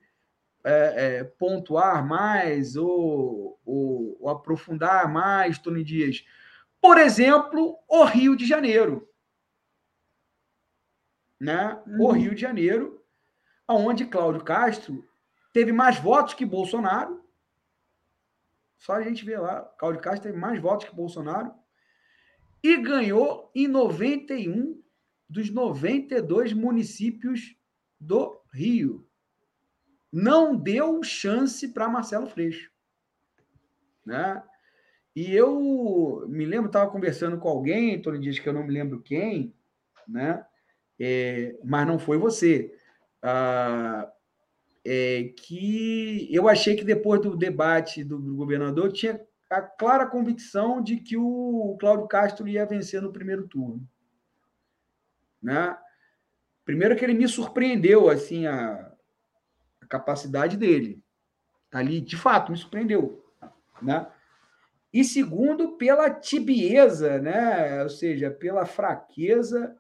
é, é, pontuar mais ou, ou, ou, aprofundar mais, Tony Dias. Por exemplo, o Rio de Janeiro. Né? Uhum. O Rio de Janeiro, onde Cláudio Castro teve mais votos que Bolsonaro. Só a gente vê lá, Cláudio Castro teve mais votos que Bolsonaro e ganhou em 91 dos 92 municípios do Rio. Não deu chance para Marcelo Freixo. Né? E eu me lembro, estava conversando com alguém, todo dia que eu não me lembro quem, né? É, mas não foi você. Ah, é, que eu achei que depois do debate do, do, governador tinha a clara convicção de que o Cláudio Castro ia vencer no primeiro turno. Né? Primeiro que ele me surpreendeu assim a, a capacidade dele. Ali, de fato, me surpreendeu. Né? E segundo, pela tibieza, né? ou seja, pela fraqueza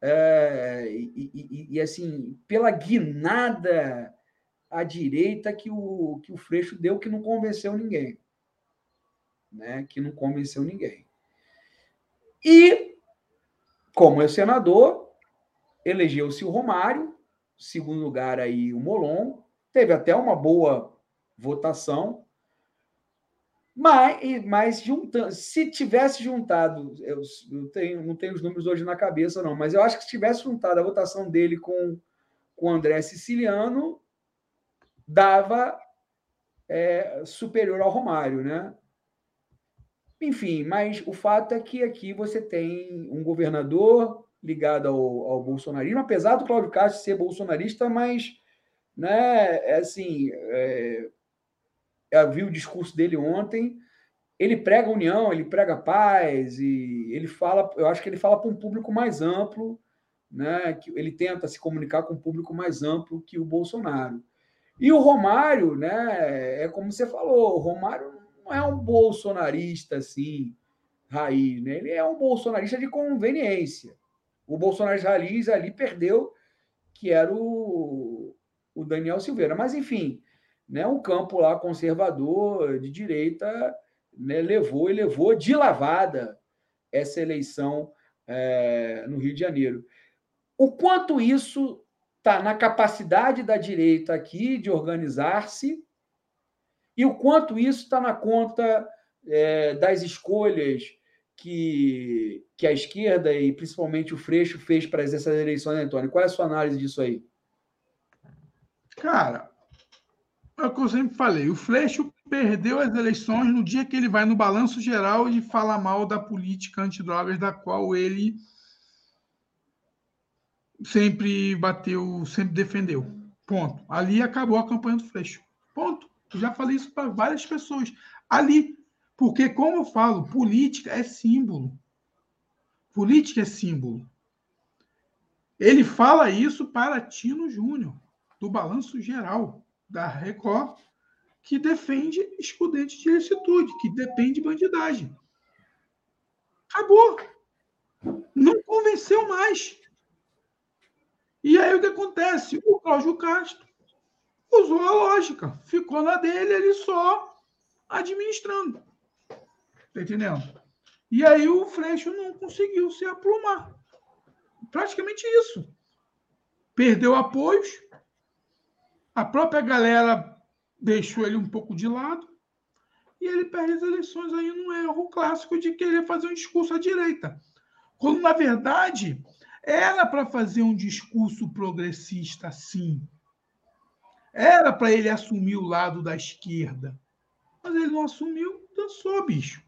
é, e, e, e, assim, pela guinada à direita que o, que o Freixo deu, que não convenceu ninguém. Né? Que não convenceu ninguém. E, como é senador, elegeu-se o Romário, segundo lugar aí o Molon, teve até uma boa votação, mas, mas juntando, se tivesse juntado, eu, eu tenho, não tenho os números hoje na cabeça, não, mas eu acho que se tivesse juntado a votação dele com, com o André Siciliano, dava é, superior ao Romário, né? Enfim, mas o fato é que aqui você tem um governador ligado ao, ao bolsonarismo, apesar do Cláudio Castro ser bolsonarista, mas, né, é assim, é, eu vi o discurso dele ontem, ele prega união, ele prega paz, e ele fala, eu acho que ele fala para um público mais amplo, né, que ele tenta se comunicar com um público mais amplo que o Bolsonaro. E o Romário, né? É como você falou, o Romário não é um bolsonarista assim, raiz, né? Ele é um bolsonarista de conveniência. O bolsonarista raiz ali perdeu que era o, o Daniel Silveira. Mas, enfim, né, um campo lá conservador, de direita, né, levou e levou de lavada essa eleição é, no Rio de Janeiro. O quanto isso está na capacidade da direita aqui de organizar-se e o quanto isso está na conta é, das escolhas que, que a esquerda e principalmente o Freixo fez para essas eleições, Antônio? Qual é a sua análise disso aí? Cara, é o que eu sempre falei. O Freixo perdeu as eleições no dia que ele vai no balanço geral e fala mal da política antidrogas, da qual ele sempre bateu, sempre defendeu. Ponto. Ali acabou a campanha do Freixo. Ponto. Eu já falei isso para várias pessoas. Ali. Porque, como eu falo, política é símbolo. Política é símbolo. Ele fala isso para Tino Júnior, do Balanço Geral da Record, que defende excludente de ilicitude, que depende de bandidagem. Acabou. Não convenceu mais. E aí o que acontece? O Cláudio Castro usou a lógica, ficou na dele, ele só administrando. Tá entendendo? E aí o Freixo não conseguiu se aplumar. Praticamente isso. Perdeu apoios, a própria galera deixou ele um pouco de lado e ele perde as eleições aí num erro clássico de querer fazer um discurso à direita. Quando, na verdade, era para fazer um discurso progressista, sim. Era para ele assumir o lado da esquerda. Mas ele não assumiu, dançou, bicho.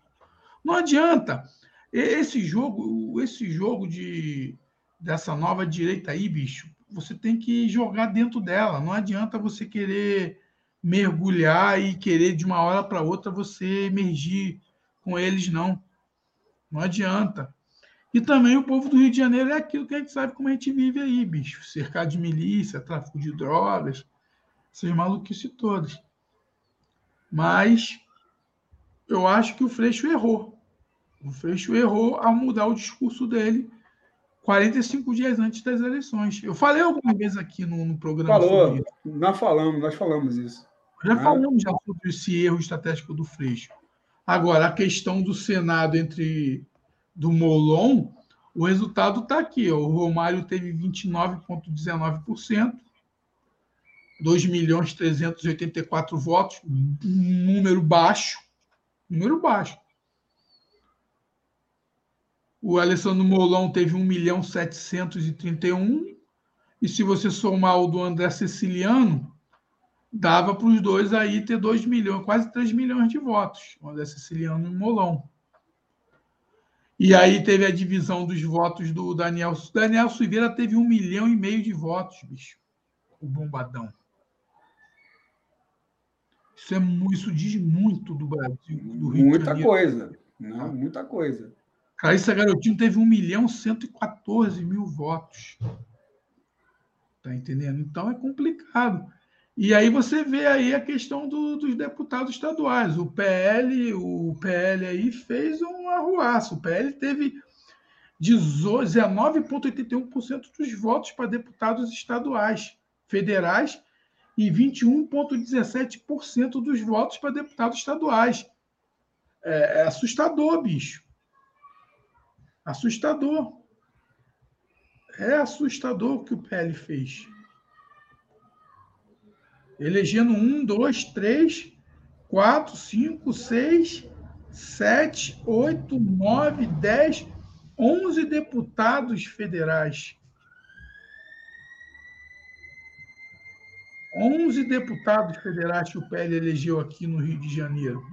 Não adianta. Esse jogo, esse jogo de dessa nova direita aí, bicho, você tem que jogar dentro dela. Não adianta você querer mergulhar e querer de uma hora para outra você emergir com eles, não. Não adianta. E também o povo do Rio de Janeiro é aquilo que a gente sabe como a gente vive aí, bicho. Cercado de milícia, tráfico de drogas, essas maluquices todas. Mas eu acho que o Freixo errou. O Freixo errou ao mudar o discurso dele 45 dias antes das eleições. Eu falei alguma vez aqui no, no programa. Falou, nós falamos, nós falamos isso. Já ah. falamos já sobre esse erro estratégico do Freixo. Agora, a questão do Senado entre do Molon, o resultado está aqui. Ó. O Romário teve 29,19%, 2 milhões 384 votos, um número baixo, número baixo. O Alessandro Molon teve 1 milhão 731, e se você somar o do André Siciliano, dava para os dois aí ter 2 milhões, quase 3 milhões de votos, o André Siciliano e o Molon. E aí teve a divisão dos votos do Daniel. Daniel Silveira teve um milhão e meio de votos, bicho. O bombadão. Isso, é, isso diz muito do Brasil, do Rio Muita coisa. Não, muita coisa. Clarissa Garotinho teve 1 milhão 114 mil votos. Tá entendendo? Então é complicado. E aí você vê aí a questão do, dos deputados estaduais. O PL, o PL aí fez um arruaço. O PL teve 19,81% dos votos para deputados estaduais, federais, e 21,17% dos votos para deputados estaduais. É, é assustador, bicho. Assustador. É assustador o que o PL fez elegendo um, dois, três, quatro, cinco, seis, sete, oito, nove, dez, onze deputados federais. Onze deputados federais que o PL elegeu aqui no Rio de Janeiro.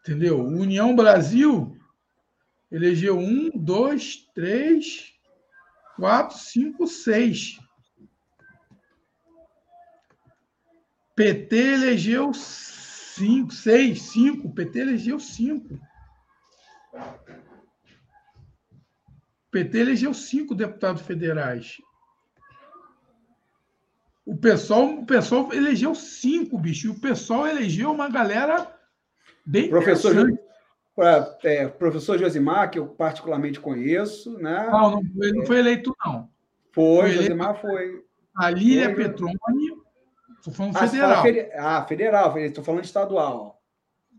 Entendeu? União Brasil elegeu um, dois, três, quatro, cinco, seis. PT elegeu cinco, seis, cinco. PT elegeu cinco. PT elegeu cinco deputados federais. O pessoal, o pessoal elegeu cinco, bicho. E o pessoal elegeu uma galera bem professor é, professor Josimar, que eu particularmente conheço, né? Não, não ele não foi eleito, não. Foi, Josemar foi. A Lília Petroni, estou falando ah, federal. ah, federal, estou falando estadual.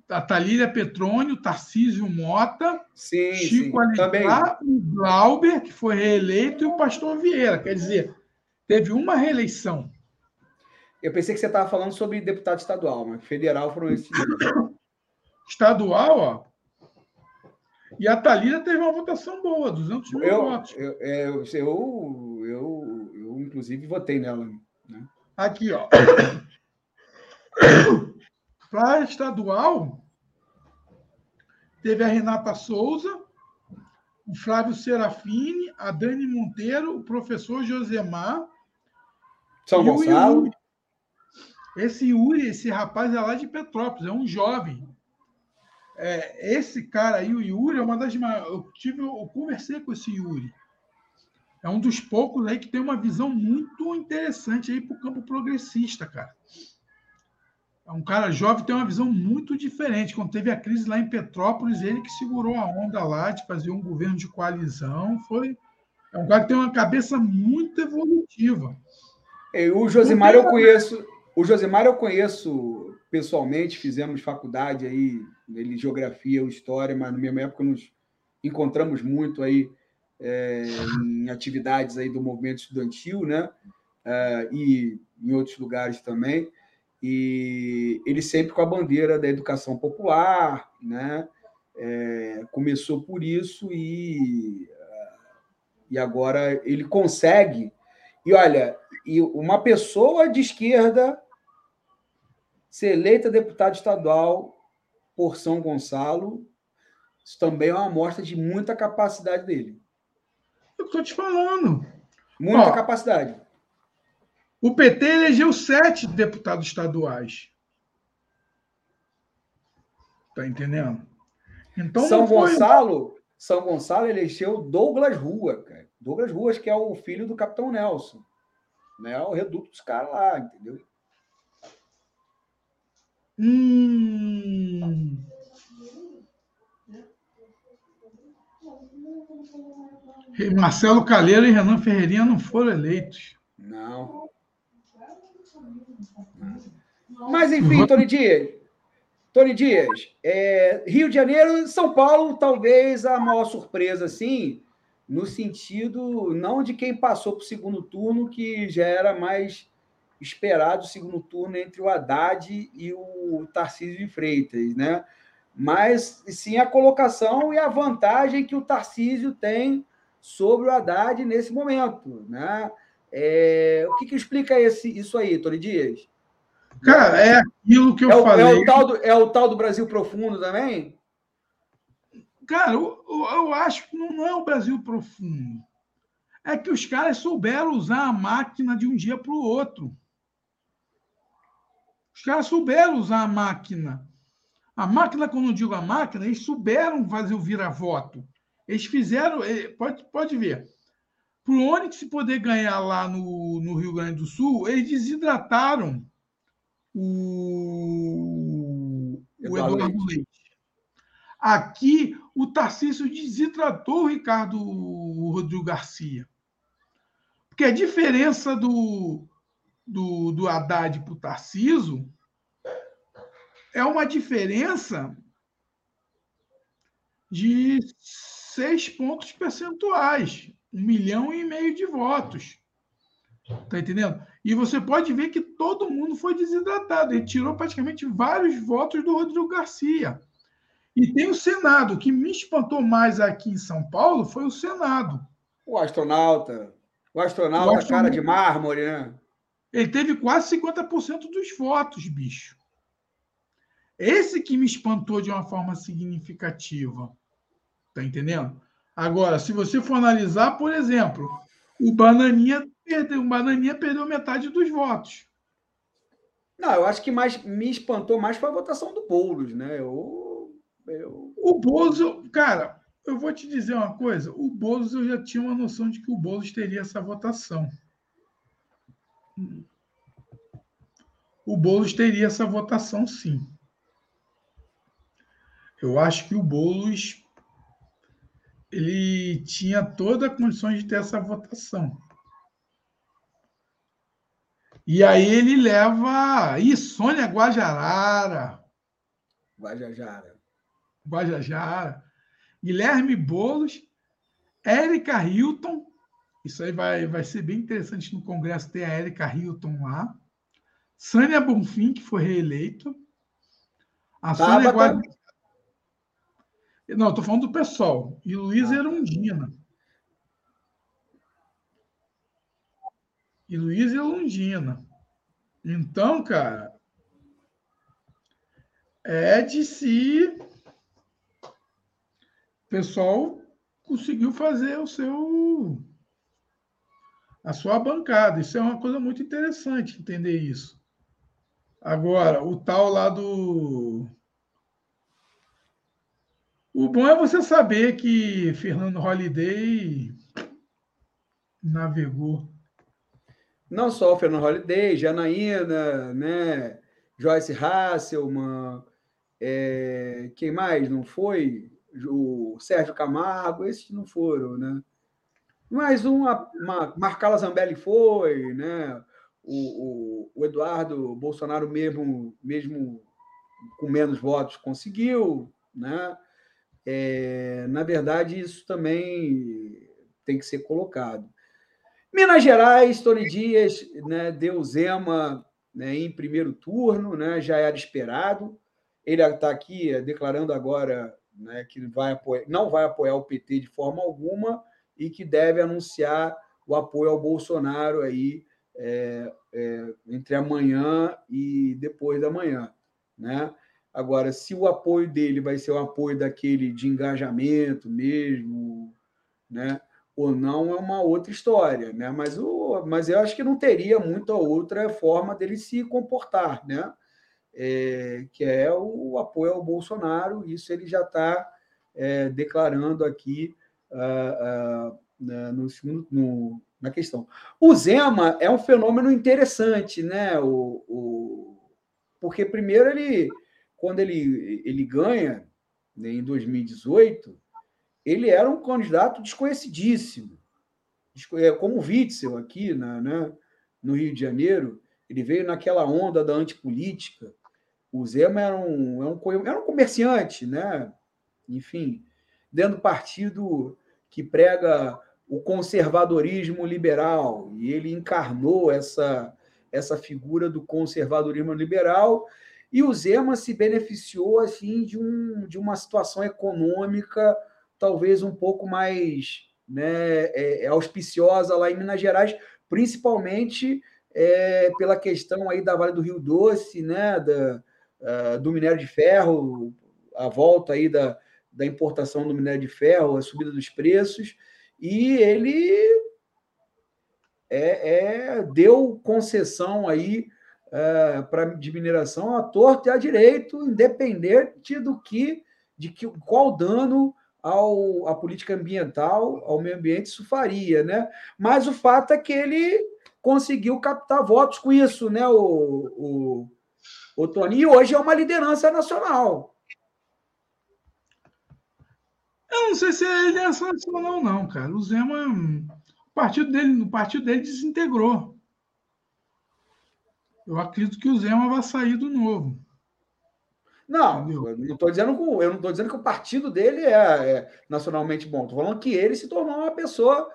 A Talília Petroni, o Tarcísio Mota, sim, Chico sim, Alencar, o Glauber, que foi reeleito, e o Pastor Vieira. Quer dizer, teve uma reeleição. Eu pensei que você estava falando sobre deputado estadual, mas federal foram esses. Estadual, ó. E a Thalília teve uma votação boa, 200 mil eu, votos. Eu, eu, eu, eu, eu, inclusive, votei nela. Né? Aqui, ó. Para estadual, teve a Renata Souza, o Flávio Serafini, a Dani Monteiro, o professor Josemar. São Gonçalo. Esse Yuri, esse rapaz é lá de Petrópolis, é um jovem. É, esse cara aí, o Yuri, é uma das maiores. Eu, tive, eu conversei com esse Yuri. É um dos poucos aí que tem uma visão muito interessante aí para o campo progressista, cara. É um cara jovem tem uma visão muito diferente. Quando teve a crise lá em Petrópolis, ele que segurou a onda lá de fazer um governo de coalizão. Foi é um cara que tem uma cabeça muito evolutiva. O Josimar eu conheço, o Josimar eu conheço pessoalmente, fizemos faculdade aí, ele geografia ou história, mas na mesma época nos encontramos muito aí é, em atividades aí do movimento estudantil, né? É, e em outros lugares também. E ele sempre com a bandeira da educação popular, né? É, começou por isso e, e agora ele consegue. E olha, e uma pessoa de esquerda ser eleita deputado estadual por São Gonçalo, isso também é uma amostra de muita capacidade dele. Eu estou te falando. Muita Ó, capacidade. O PT elegeu sete deputados estaduais. Tá entendendo? Então São Gonçalo, foi... São Gonçalo elegeu Douglas Rua, cara. Douglas Ruas, que é o filho do Capitão Nelson. Né? O reduto dos caras lá, entendeu? Hum. Marcelo Calheiro e Renan Ferreirinha não foram eleitos. Não. Mas, enfim, Tony Dias. Tony Dias, é, Rio de Janeiro São Paulo, talvez a maior surpresa, assim, no sentido não de quem passou para o segundo turno, que já era mais esperado o segundo turno entre o Haddad e o Tarcísio de Freitas, né? Mas sim a colocação e a vantagem que o Tarcísio tem sobre o Haddad nesse momento, né? É, o que, que explica esse, isso aí, Tony Dias? Cara, é aquilo que eu é falei. É o, tal do, é o tal do Brasil profundo também? Cara, eu, eu acho que não é o Brasil profundo. É que os caras souberam usar a máquina de um dia para o outro. Os caras souberam usar a máquina. A máquina, quando eu digo a máquina, eles souberam fazer o vira-voto. Eles fizeram, eh, pode, pode ver. Para o Onyx poder ganhar lá no, no Rio Grande do Sul, eles desidrataram o, o Eduardo Leite. Aqui, o Tarcísio desidratou o Ricardo o Rodrigo Garcia. Porque a diferença do, do, do Haddad para o Tarciso é uma diferença de seis pontos percentuais, um milhão e meio de votos. Tá entendendo? E você pode ver que todo mundo foi desidratado. Ele tirou praticamente vários votos do Rodrigo Garcia. E tem o Senado. O que me espantou mais aqui em São Paulo foi o Senado. O astronauta. O astronauta, o astronauta cara de mármore, né? Ele teve quase 50% dos votos, bicho. Esse que me espantou de uma forma significativa. Tá entendendo? Agora, se você for analisar, por exemplo, o Bananinha perdeu, o Bananinha perdeu metade dos votos. Não, eu acho que mais me espantou mais foi a votação do Boulos, né? Eu, eu... O Boulos, cara, eu vou te dizer uma coisa. O Boulos, eu já tinha uma noção de que o Boulos teria essa votação. O Boulos teria essa votação, sim. Eu acho que o Boulos ele tinha toda a condição de ter essa votação. E aí ele leva. Ih, Sônia Guajarara. Guajajara. Guajajara. Guilherme Boulos. Érica Hilton. Isso aí vai, vai ser bem interessante no Congresso ter a Érica Hilton lá. Sânia Bonfim, que foi reeleita. A Sônia Guajajara. Não, estou falando do pessoal. E Luiz ah. Erundina. E Luiz Erundina. Então, cara, é de se o pessoal conseguiu fazer o seu a sua bancada. Isso é uma coisa muito interessante entender isso. Agora, o tal lá do o bom é você saber que Fernando Holliday navegou. Não só o Fernando Holliday, Janaína, né? Joyce Hasselman, é, quem mais não foi? O Sérgio Camargo, esses não foram, né? Mas uma, uma Marcala Zambelli foi, né? O, o, o, Eduardo Bolsonaro mesmo, mesmo com menos votos conseguiu, né? É, na verdade, isso também tem que ser colocado. Minas Gerais, Tony Dias né, deu Zema né, em primeiro turno, né, já era esperado. Ele está aqui é, declarando agora né, que vai apoiar, não vai apoiar o PT de forma alguma e que deve anunciar o apoio ao Bolsonaro aí é, é, entre amanhã e depois da manhã. Né? Agora, se o apoio dele vai ser o apoio daquele de engajamento mesmo, né? ou não, é uma outra história. Né? Mas, o, mas eu acho que não teria muita outra forma dele se comportar, né? É, que é o apoio ao Bolsonaro. Isso ele já está é, declarando aqui uh, uh, no, no, na questão. O Zema é um fenômeno interessante, né? O, o, porque, primeiro, ele quando ele, ele ganha, né, em 2018, ele era um candidato desconhecidíssimo. É, como o Witzel aqui na, né, no Rio de Janeiro, ele veio naquela onda da antipolítica. O Zema era um, era um, era um comerciante, né? enfim, dentro do partido que prega o conservadorismo liberal, e ele encarnou essa, essa figura do conservadorismo liberal. E o Zema se beneficiou assim de, um, de uma situação econômica talvez um pouco mais né, é, é auspiciosa lá em Minas Gerais, principalmente é, pela questão aí da Vale do Rio Doce, né, da, uh, do minério de ferro, a volta aí da, da importação do minério de ferro, a subida dos preços, e ele é, é, deu concessão aí é, de mineração a torto e a direito, independente do que, de que qual dano ao, à política ambiental, ao meio ambiente isso faria, né? Mas o fato é que ele conseguiu captar votos com isso, né, o, o, o Tony, e hoje é uma liderança nacional. Eu não sei se é liderança nacional, não, cara. O Zema, o partido dele, o partido dele desintegrou eu acredito que o Zema vai sair do novo. Não, eu não estou dizendo, que, eu não tô dizendo que o partido dele é, é nacionalmente bom. Estou falando que ele se tornou uma pessoa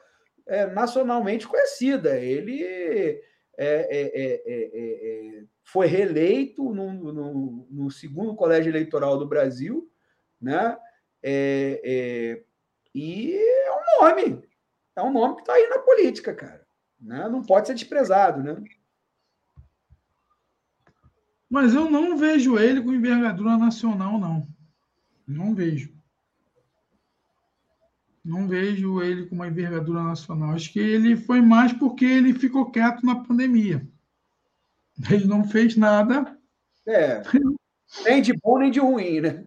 é, nacionalmente conhecida. Ele é, é, é, foi reeleito no, no, no, segundo colégio eleitoral do Brasil, né? E é um nome, é um nome que está aí na política, cara. Né? Não pode ser desprezado, né? Mas eu não vejo ele com envergadura nacional, não. Não vejo. Não vejo ele com uma envergadura nacional. Acho que ele foi mais porque ele ficou quieto na pandemia. Ele não fez nada. É. Nem de bom nem de ruim, né?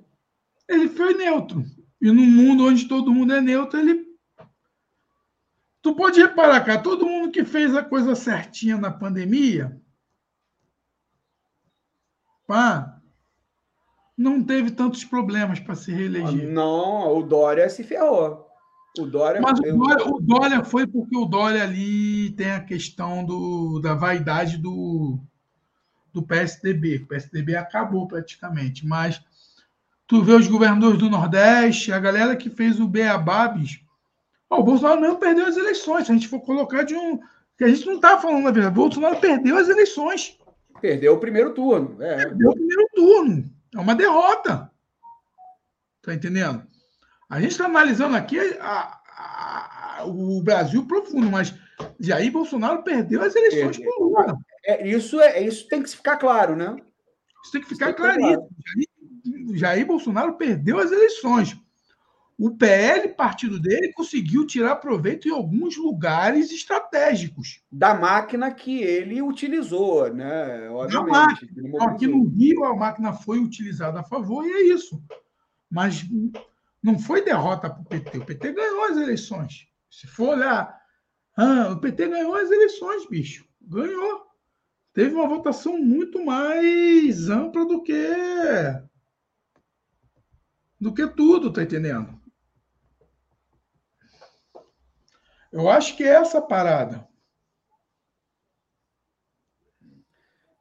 Ele foi neutro. E no mundo onde todo mundo é neutro, ele. Tu pode reparar, cara, todo mundo que fez a coisa certinha na pandemia pá, não teve tantos problemas para se reeleger. Não, o Dória se ferrou. O Dória, Mas o Dória, o Dória, foi porque o Dória ali tem a questão do, da vaidade do, do PSDB. O PSDB acabou praticamente. Mas tu vê os governadores do Nordeste, a galera que fez o Beabá, bicho. Oh, o Bolsonaro mesmo perdeu as eleições. Se a gente for colocar de um. Que a gente não está falando a verdade. O Bolsonaro perdeu as eleições. Perdeu o primeiro turno. É. Perdeu o primeiro turno. É uma derrota. Tá entendendo? A gente está analisando aqui a, a, a, o Brasil profundo, mas Jair Bolsonaro perdeu as eleições com Lula. É, isso, é, isso tem que ficar claro, né? Isso tem que ficar claríssimo. Jair, Jair Bolsonaro perdeu as eleições. O PL, partido dele, conseguiu tirar proveito em alguns lugares estratégicos. Da máquina que ele utilizou, né? Obviamente. Da máquina. Aqui no Rio, a máquina foi utilizada a favor e é isso. Mas não foi derrota para o PT. O PT ganhou as eleições. Se for olhar, ah, o PT ganhou as eleições, bicho. Ganhou. Teve uma votação muito mais ampla do que do que tudo, tá entendendo? Eu acho que é essa parada.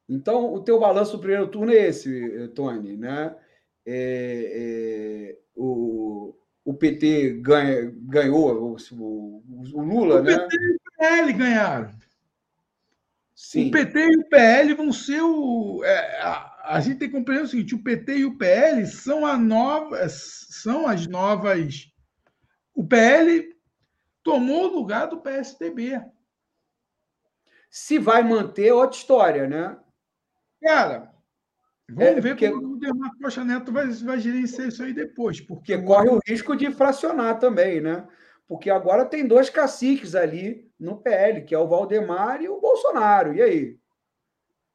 Então, o teu balanço do primeiro turno é esse, Tony, né? É, é, o, o PT ganha, ganhou, o, o, Lula, o né? PT e o PL ganharam. Sim. O PT e o PL vão ser o. É, a, a, gente tem que compreender o seguinte: o PT e o PL são, a nova, são as novas. O PL tomou o lugar do PSDB. Se vai manter, é outra história, né? Cara, Vamos é, ver porque... como o Demarco Costa Neto vai, vai gerenciar isso aí depois. Porque corre o risco de fracionar também, né? Porque agora tem dois caciques ali no PL, que é o Valdemar e o Bolsonaro. E aí?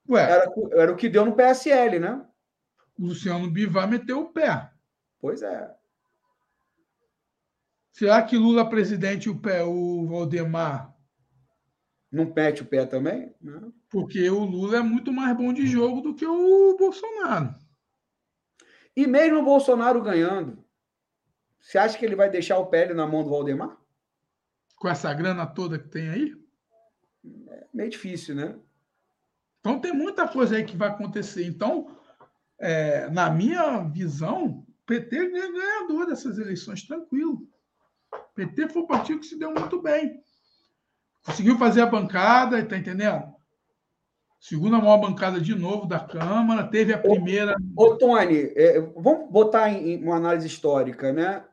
Ué, era, era o que deu no PSL, né? O Luciano Bivar meteu o pé. Pois é. Será que Lula presidente o, pé, o Valdemar não pete o pé também? Não. Porque o Lula é muito mais bom de jogo do que o Bolsonaro. E mesmo o Bolsonaro ganhando, você acha que ele vai deixar o PL na mão do Valdemar? Com essa grana toda que tem aí? É meio difícil, né? Então tem muita coisa aí que vai acontecer. Então, é, na minha visão, o PT é ganhador dessas eleições, tranquilo. O PT foi o partido que se deu muito bem. Conseguiu fazer a bancada, tá entendendo? Segunda maior bancada de novo da Câmara, teve a primeira. Ô, ô Tony, é, vamos botar em, uma análise histórica, né?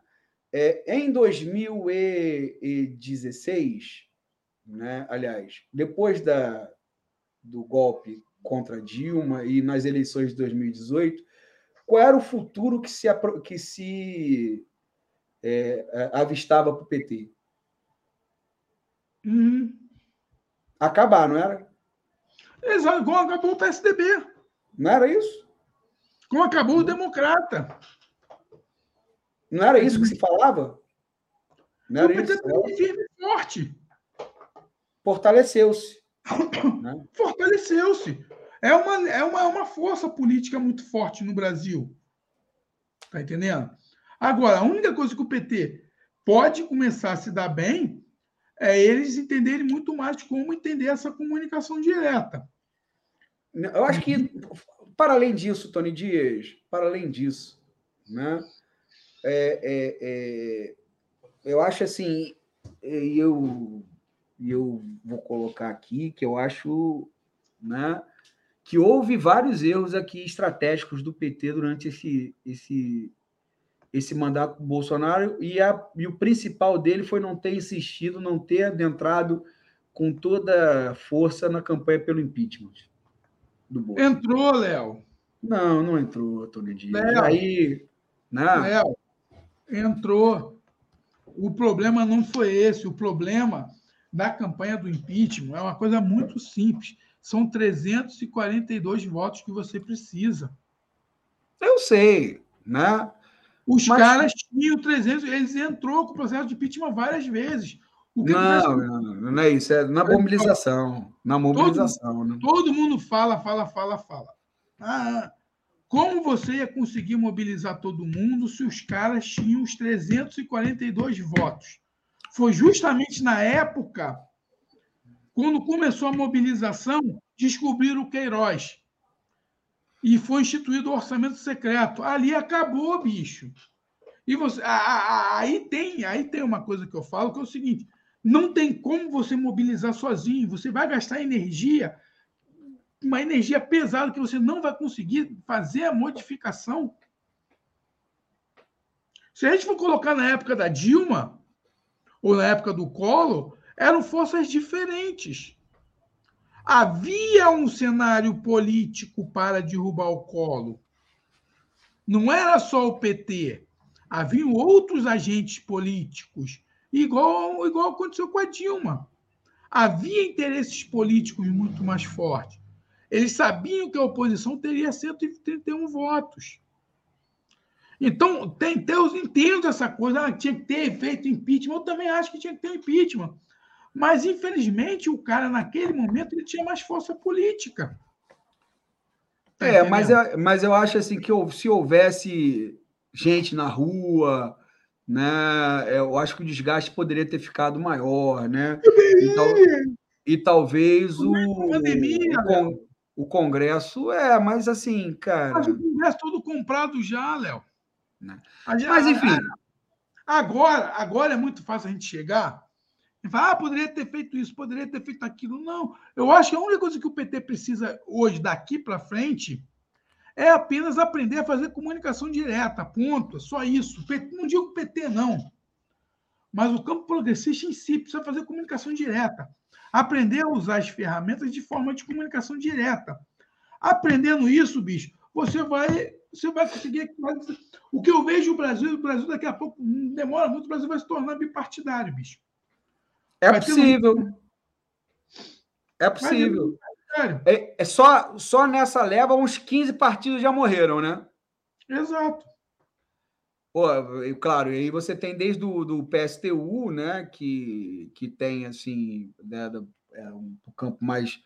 É, em 2016, né, aliás, depois da, do golpe contra Dilma e nas eleições de 2018, qual era o futuro que se, que se é, avistava para o PT? Uhum. Acabar, não era? Exato, como acabou o PSDB. Não era isso? Como acabou o Democrata. Não era isso que se falava? Não era o PT isso? firme e forte. Fortaleceu-se. Né? <coughs> Fortaleceu-se. É uma, é, uma, é uma força política muito forte no Brasil. Tá entendendo? Agora, a única coisa que o PT pode começar a se dar bem é eles entenderem muito mais como entender essa comunicação direta. Eu acho que, para além disso, Tony Dias, para além disso, né, é, é, é, eu acho assim, e eu, vou colocar aqui que eu acho né, que houve vários erros aqui estratégicos do PT durante esse, esse, esse mandato do Bolsonaro e, a, e o principal dele foi não ter insistido, não ter adentrado com toda força na campanha pelo impeachment do Bolsonaro. Entrou, Léo. Não, não entrou, Tony Dias. Léo, Aí, não. Né? Léo, entrou. O problema não foi esse. O problema da campanha do impeachment é uma coisa muito simples. São 342 votos que você precisa. Eu sei, né? Os Mas... caras tinham 300, eles entrou com o processo de impeachment várias vezes. não, não, não é isso, é na mobilização. Na mobilização. Todo, né? todo mundo fala, fala, fala, fala. Ah, como você ia conseguir mobilizar todo mundo se os caras tinham os 342 votos? Foi justamente na época, quando começou a mobilização, descobriram o Queiroz. E foi instituído o orçamento secreto. Ali acabou, bicho. E você, aí tem, aí tem uma coisa que eu falo que é o seguinte: não tem como você mobilizar sozinho. Você vai gastar energia, uma energia pesada que você não vai conseguir fazer a modificação. Se a gente for colocar na época da Dilma ou na época do Collor, eram forças diferentes. Havia um cenário político para derrubar o Collor. Não era só o PT. Haviam outros agentes políticos igual, igual aconteceu com a Dilma. Havia interesses políticos muito mais fortes. Eles sabiam que a oposição teria 131 votos. Então, tem, eu entendo essa coisa, ah, tinha que ter feito impeachment. Eu também acho que tinha que ter impeachment. Mas, infelizmente, o cara, naquele momento, ele tinha mais força política. Tá é, mas eu, mas eu acho assim que se houvesse gente na rua, né? É, eu acho que o desgaste poderia ter ficado maior, né? E, tal, e talvez o, pandemia, o, o, Congresso é, mas assim, cara. Mas o Congresso todo comprado já, Léo. Né? Mas enfim. Agora, agora é muito fácil a gente chegar e falar, ah, poderia ter feito isso, poderia ter feito aquilo. Não. Eu acho que a única coisa que o PT precisa hoje, daqui para frente, é apenas aprender a fazer comunicação direta, ponto. É só isso. Não digo PT, não. Mas o campo progressista em si precisa fazer comunicação direta. Aprender a usar as ferramentas de forma de comunicação direta. Aprendendo isso, bicho, você vai, você vai conseguir. O que eu vejo no Brasil, o Brasil daqui a pouco demora muito, o Brasil vai se tornar bipartidário, bicho. É vai possível. É possível. É, é, só, só nessa leva, uns 15 partidos já morreram, né? Exato. Pô, claro, e aí você tem desde o do PSTU, né, que, que tem, assim, né, do, é, um, um campo mais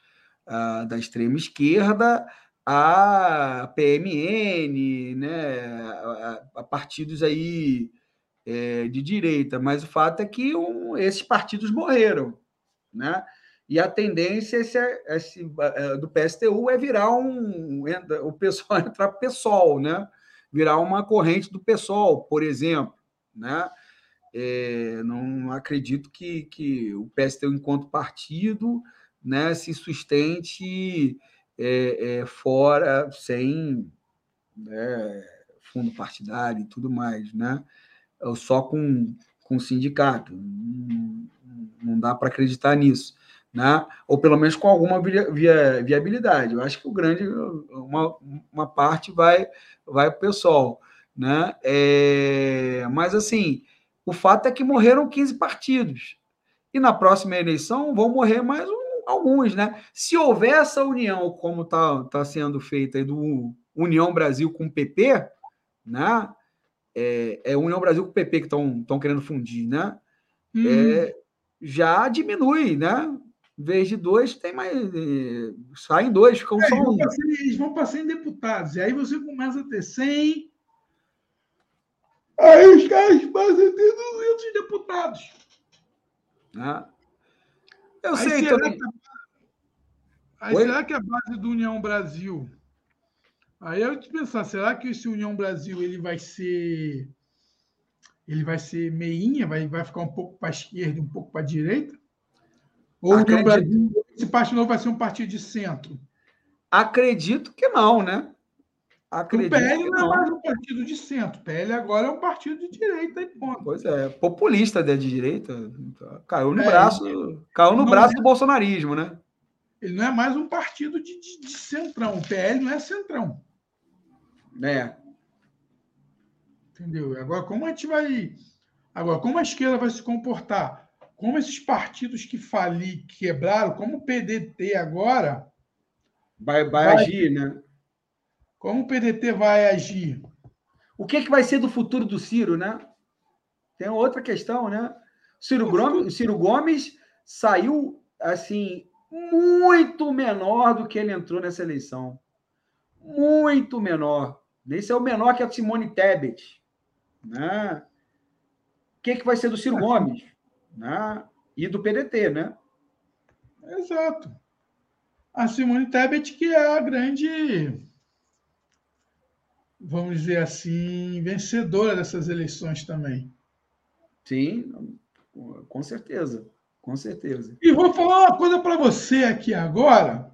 uh, da extrema esquerda, a PMN, né, a, a partidos aí é, de direita, mas o fato é que um, esses partidos morreram, né? E a tendência esse, esse, é, do PSTU é virar um. O pessoal <laughs> entrar PSOL, né? Virar uma corrente do PSOL, por exemplo. Né? É, não acredito que, que o PSTU, enquanto partido, né, se sustente é, é, fora, sem né, fundo partidário e tudo mais, né? Só com, com sindicato. Não, não dá para acreditar nisso né? ou pelo menos com alguma via, via, viabilidade. Eu acho que o grande, uma, uma parte vai, vai para o pessoal. Né? É, mas, assim, o fato é que morreram 15 partidos. E na próxima eleição vão morrer mais um, alguns. Né? Se houver essa união, como está tá sendo feita aí do União Brasil com o PP, né? é, é União Brasil com o PP que estão querendo fundir, né? Hum. É, já diminui, né? vez de dois, tem mais. Eh, saem dois, ficam é, só um. Eles vão para 100 deputados. E aí você começa a ter 100. Aí os caras passam a ter 200 deputados. Ah. Eu sei será Que, aí Oi? será que a base do União Brasil. Aí eu te pensar, será que esse União Brasil ele vai ser. Ele vai ser meinha, vai, vai ficar um pouco para a esquerda e um pouco para a direita? Ou Acredito... o Brasil, esse partido novo vai ser um partido de centro? Acredito que não, né? Acredito o PL não, é mais um partido de centro. O PL agora é um partido de direita e ponto. Pois é, populista de direita. Caiu no é, braço, caiu no braço é, do bolsonarismo, né? Ele não é mais um partido de, de, de centrão. O PL não é centrão. É. Entendeu? Agora, como a gente vai. Agora, como a esquerda vai se comportar? como esses partidos que fali, quebraram, como o PDT agora. Vai, vai, vai, agir, né? Como o PDT vai agir? O que, é que vai ser do futuro do Ciro, né? Tem outra questão, né? Ciro, Gomes, Ciro Gomes saiu assim muito menor do que ele entrou nessa eleição. Muito menor. Esse é o menor que a Simone Tebet. Né? O que, é que vai ser do Ciro Gomes? né? e do PDT, né? Exato. A Simone Tebet, que é a grande, vamos dizer assim, vencedora dessas eleições também. Sim, com certeza. Com certeza. E vou falar uma coisa para você aqui agora,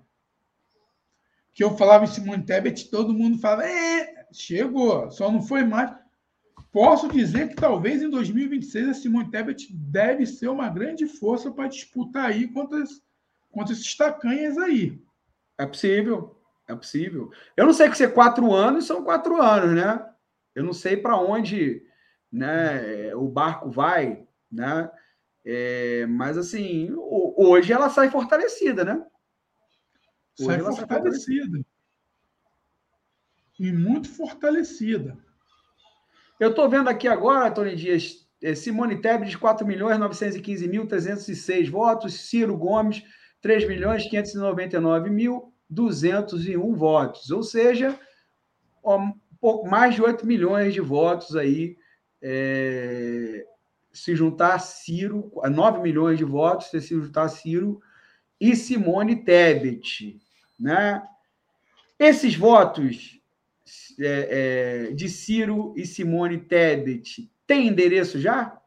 que eu falava em Simone Tebet, todo mundo falava, é, chegou, só não foi mais. Posso dizer que talvez em 2026 a Simone Tebet deve ser uma grande força para disputar aí contra, contra esses tacanhas aí. É possível, é possível. Eu não sei que ser quatro anos são quatro anos, né? Eu não sei para onde né, o barco vai, né? É, mas assim, hoje ela sai fortalecida, né? Hoje sai fortalecida. sai fortalecida. E muito fortalecida. Eu estou vendo aqui agora, Tony Dias, é, Simone Tebet, 4 milhões 915 mil 306 votos, Ciro Gomes, 3 milhões 599 mil 201 votos, ou seja, um pouco mais de 8 milhões de votos aí é, se juntar Ciro, 9 milhões de votos, se juntar Ciro e Simone Tebet. Né? Esses votos é, é, de Ciro e Simone Tebet têm endereço já?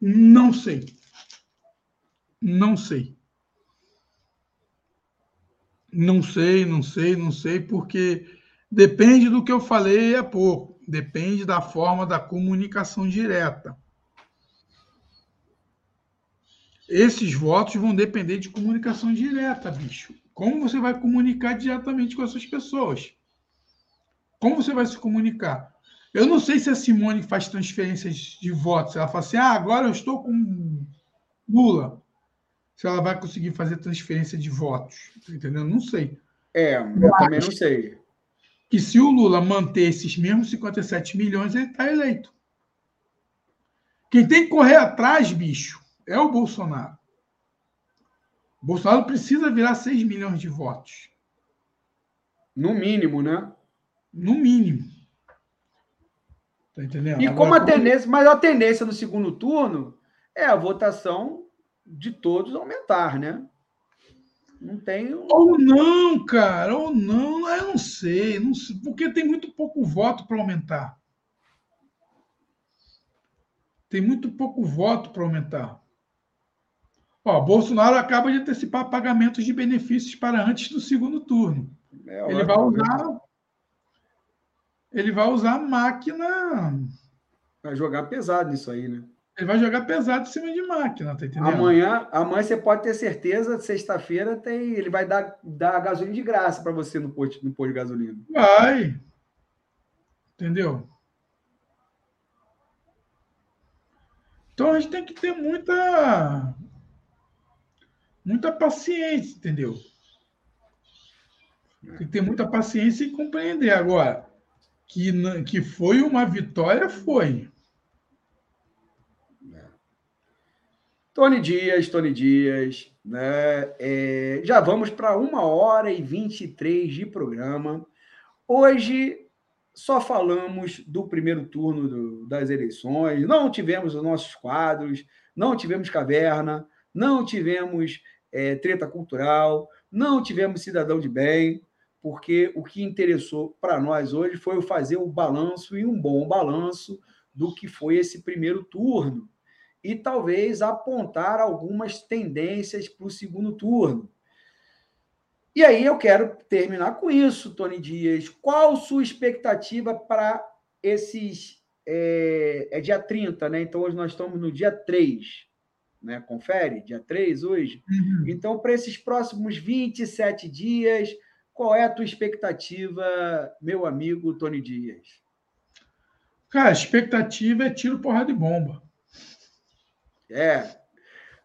Não sei. Não sei. Não sei, não sei, não sei, porque depende do que eu falei há pouco. Depende da forma da comunicação direta. Esses votos vão depender de comunicação direta, bicho. Como você vai comunicar diretamente com essas pessoas? Como você vai se comunicar? Eu não sei se a Simone faz transferências de votos. Ela fala assim: ah, agora eu estou com Lula. Se ela vai conseguir fazer transferência de votos. Tá entendendo? Não sei. É, eu também não sei. Que se o Lula manter esses mesmos 57 milhões, ele está eleito. Quem tem que correr atrás, bicho, é o Bolsonaro. O Bolsonaro precisa virar 6 milhões de votos. No mínimo, né? No mínimo. Tá entendendo? E Agora, como a tendência, mas a tendência no segundo turno é a votação de todos aumentar, né? Não tem. Ou não, cara, ou não, eu não sei, não sei, porque tem muito pouco voto para aumentar. Tem muito pouco voto para aumentar. Ó, Bolsonaro acaba de antecipar pagamentos de benefícios para antes do segundo turno. É, ele vai usar. Ele vai usar a máquina. Vai jogar pesado nisso aí, né? Ele vai jogar pesado em cima de máquina, tá entendendo? Amanhã, amanhã você pode ter certeza, sexta-feira tem, ele vai dar, dar gasolina de graça para você no posto, no posto de gasolina. Vai. Entendeu? Então a gente tem que ter muita muita paciência, entendeu? Tem que ter muita paciência e compreender. Agora, que, que foi uma vitória, foi. É. Tony Dias, Tony Dias, né? É, já vamos para uma hora e 23 de programa. Hoje só falamos do primeiro turno do, das eleições, não tivemos os nossos quadros, não tivemos caverna, não tivemos é, treta cultural, não tivemos cidadão de bem, porque o que interessou para nós hoje foi fazer o balanço e um bom balanço do que foi esse primeiro turno e talvez apontar algumas tendências para o segundo turno. E aí eu quero terminar com isso, Tony Dias. Qual sua expectativa para esses. É, é dia 30, né? Então hoje nós estamos no dia 3 né? Confere, dia 3 hoje. Uhum. Então, para esses próximos 27 dias, qual é a tua expectativa, meu amigo Tony Dias? Cara, a expectativa é tiro, porrada de bomba. É.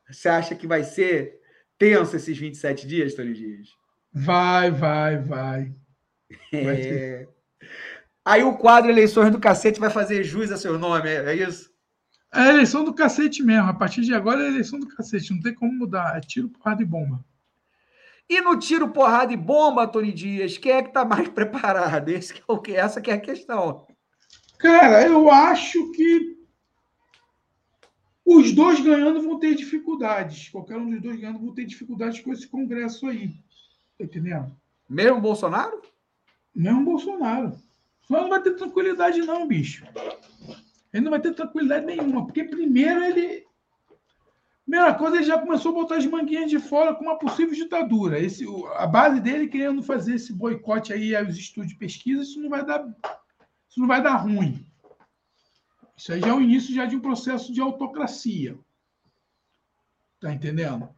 Você acha que vai ser tenso esses 27 dias, Tony Dias? Vai, vai, vai. vai é... Aí o quadro Eleições do Cacete vai fazer jus a seu nome, é isso? É a eleição do cacete mesmo. A partir de agora é a eleição do cacete. Não tem como mudar. É tiro, porrada e bomba. E no tiro, porrada e bomba, Tony Dias, quem é que está mais <laughs> preparado? Esse que é o que? Essa que é a questão. Cara, eu acho que. Os dois ganhando vão ter dificuldades. Qualquer um dos dois ganhando vão ter dificuldades com esse Congresso aí. Tá entendendo? Mesmo Bolsonaro? Mesmo Bolsonaro. Só não vai ter tranquilidade, não, bicho. Ele não vai ter tranquilidade nenhuma, porque primeiro ele. Primeira coisa, ele já começou a botar as manguinhas de fora com uma possível ditadura. Esse, a base dele querendo fazer esse boicote aí aos estudos de pesquisa, isso não vai dar, isso não vai dar ruim. Isso aí já é o início já de um processo de autocracia. Tá entendendo?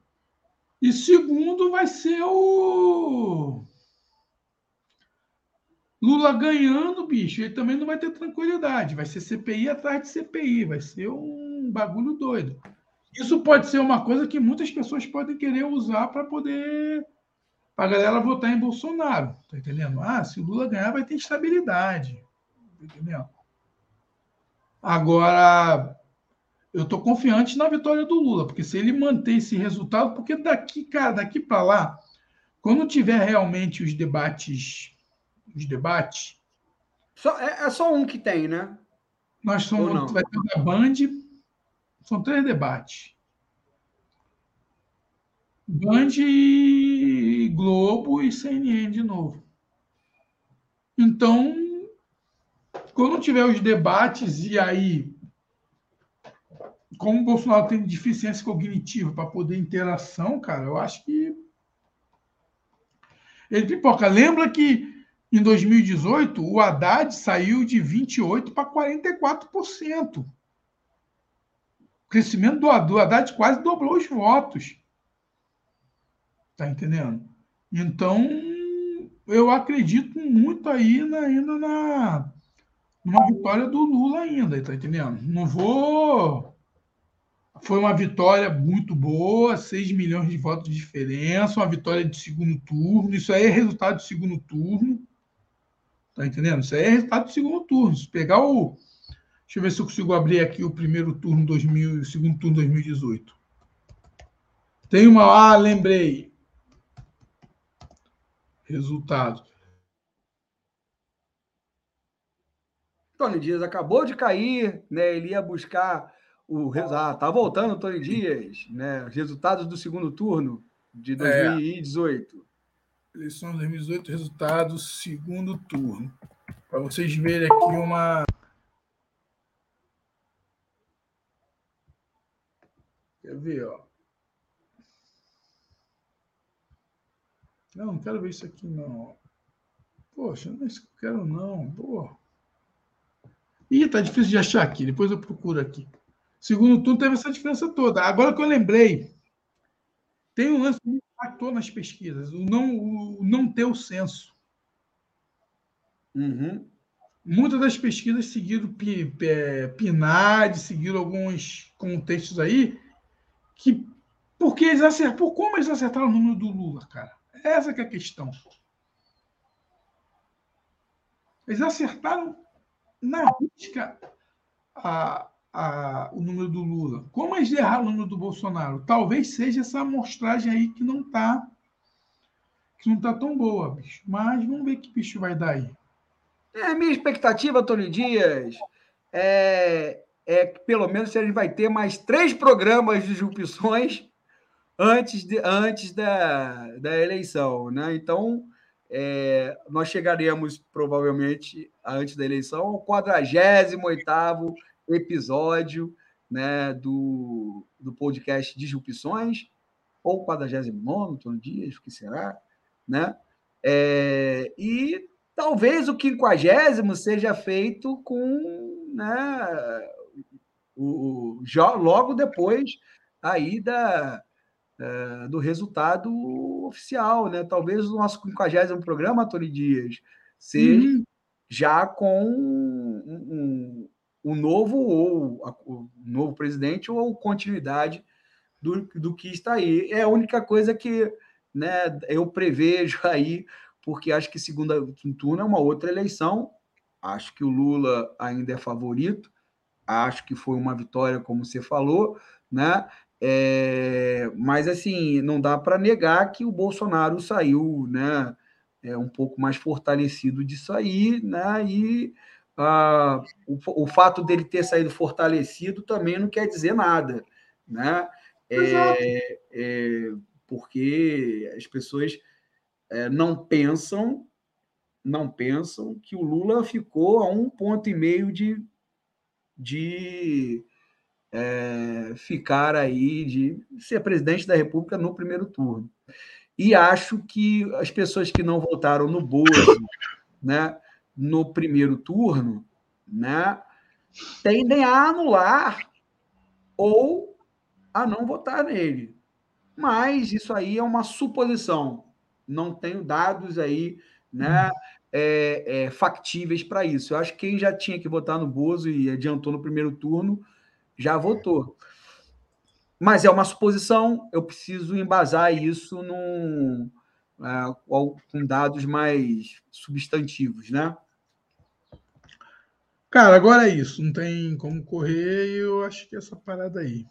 E segundo vai ser o Lula ganhando, bicho, ele também não vai ter tranquilidade. Vai ser CPI atrás de CPI, vai ser um bagulho doido. Isso pode ser uma coisa que muitas pessoas podem querer usar para poder para a galera votar em Bolsonaro, tá entendendo? Ah, se o Lula ganhar vai ter estabilidade, tá entendendo? Agora, eu estou confiante na vitória do Lula, porque se ele manter esse resultado, porque daqui, cara, daqui para lá, quando tiver realmente os debates, os debates. Só, é, é só um que tem, né? Nós somos, vai ter da Band, são três debates. Band, Globo e CNN de novo. Então, quando tiver os debates, e aí, como o Bolsonaro tem deficiência cognitiva para poder interação, cara, eu acho que ele pipoca. Lembra que em 2018 o Haddad saiu de 28% para 44%. O crescimento do, Haddad quase dobrou os votos. Tá entendendo? Então, eu acredito muito aí na, ainda na, uma vitória do Lula ainda, tá entendendo? Não vou. Foi uma vitória muito boa, 6 milhões de votos de diferença, uma vitória de segundo turno. Isso aí é resultado de segundo turno. Tá entendendo? Isso aí é resultado de segundo turno. Se pegar o. Deixa eu ver se eu consigo abrir aqui o primeiro turno 2000, segundo turno 2018. Tem uma. Ah, lembrei. Resultados. Tony Dias acabou de cair, né? Ele ia buscar o ah, tá voltando Tony Dias, né? Os resultados do segundo turno de 2018. É. Eleição 2018, resultados segundo turno. Para vocês verem aqui uma Quer ver, ó. Não, não quero ver isso aqui, não. Poxa, não é isso que eu quero, não. Porra. Ih, tá difícil de achar aqui, depois eu procuro aqui. Segundo turno teve essa diferença toda. Agora que eu lembrei, tem um lance que me impactou nas pesquisas, o não, o não ter o censo. Uhum. Muitas das pesquisas seguiram PNAD, seguiram alguns contextos aí, que porque eles acertaram, por como eles acertaram o número do Lula, cara? Essa que é a questão. Eles acertaram na risca a, a, o número do Lula. Como eles erraram o número do Bolsonaro? Talvez seja essa amostragem aí que não está que não tá tão boa, bicho. Mas vamos ver que bicho vai dar aí. É, minha expectativa, Tony Dias, é, é que pelo menos a gente vai ter mais três programas de disrupções antes, de, antes da, da eleição. Né? Então, é, nós chegaremos provavelmente antes da eleição ao 48 episódio né, do, do podcast Disrupções, ou 49, Tony Dias, o que será, né? É, e talvez o 50 seja feito com né, o, o, logo depois aí da, é, do resultado oficial, né? Talvez o nosso 50 programa, Tony Dias, seja uhum. já com um, um, um novo ou um novo presidente ou continuidade do, do que está aí. É a única coisa que né, eu prevejo <laughs> aí, porque acho que segunda turno é uma outra eleição. Acho que o Lula ainda é favorito. Acho que foi uma vitória, como você falou, né? É, mas assim, não dá para negar que o Bolsonaro saiu, né, é, um pouco mais fortalecido disso aí, né, e ah, o, o, fato dele ter saído fortalecido também não quer dizer nada, né? É, é, porque as pessoas é, não pensam não pensam que o Lula ficou a um ponto e meio de, de é, ficar aí, de ser presidente da República no primeiro turno. E acho que as pessoas que não votaram no Bozo, né, no primeiro turno, né, tendem a anular ou a não votar nele. Mas isso aí é uma suposição. Não tenho dados aí, né, é, é, factíveis para isso. Eu acho que quem já tinha que votar no Bozo e adiantou no primeiro turno já votou. Mas é uma suposição, eu preciso embasar isso num, é, com dados mais substantivos, né? Cara, agora é isso, não tem como correr, eu acho que é essa parada aí.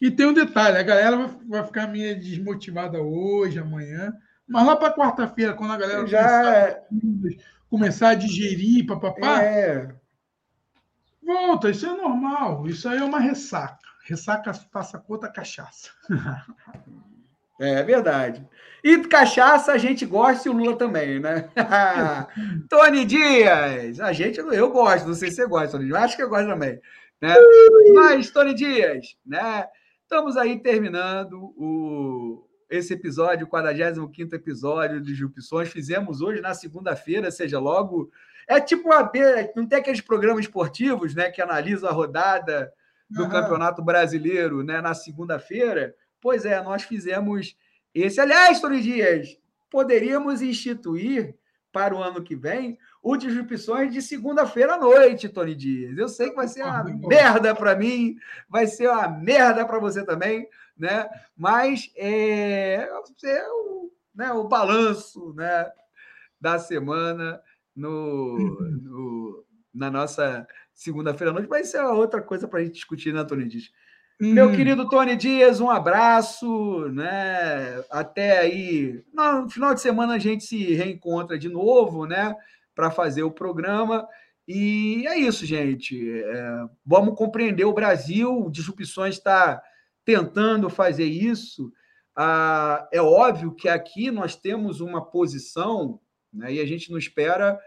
E tem um detalhe, a galera vai, vai ficar meio desmotivada hoje, amanhã, mas lá para quarta-feira, quando a galera já começar, é. começar a digerir, papapá, é. Volta, isso é normal, isso aí é uma ressaca. Ressaca passa conta cachaça. <laughs> É, verdade. E cachaça a gente gosta e o Lula também, né? <laughs> Tony Dias, a gente, eu gosto, não sei se você gosta, Tony Dias, acho que eu gosto também. Né? Mas, Tony Dias, né? Estamos aí terminando o, esse episódio, o 45 episódio de Jupissões. Fizemos hoje na segunda-feira, seja logo. É tipo uma. Não tem aqueles programas esportivos né, que analisam a rodada do uhum. Campeonato Brasileiro né, na segunda-feira? Pois é, nós fizemos esse. Aliás, Tony Dias, poderíamos instituir para o ano que vem o Disrupções de segunda-feira à noite, Tony Dias. Eu sei que vai ser uma merda para mim, vai ser uma merda para você também, né? Mas é, é o, né, o balanço né, da semana no, no na nossa segunda-feira à noite. Mas isso é outra coisa para a gente discutir, né, Tony Dias? Meu uhum. querido Tony Dias, um abraço, né? Até aí. No final de semana a gente se reencontra de novo, né? Para fazer o programa. E é isso, gente. É, vamos compreender o Brasil. O Disrupções está tentando fazer isso. Ah, é óbvio que aqui nós temos uma posição, né? E a gente não espera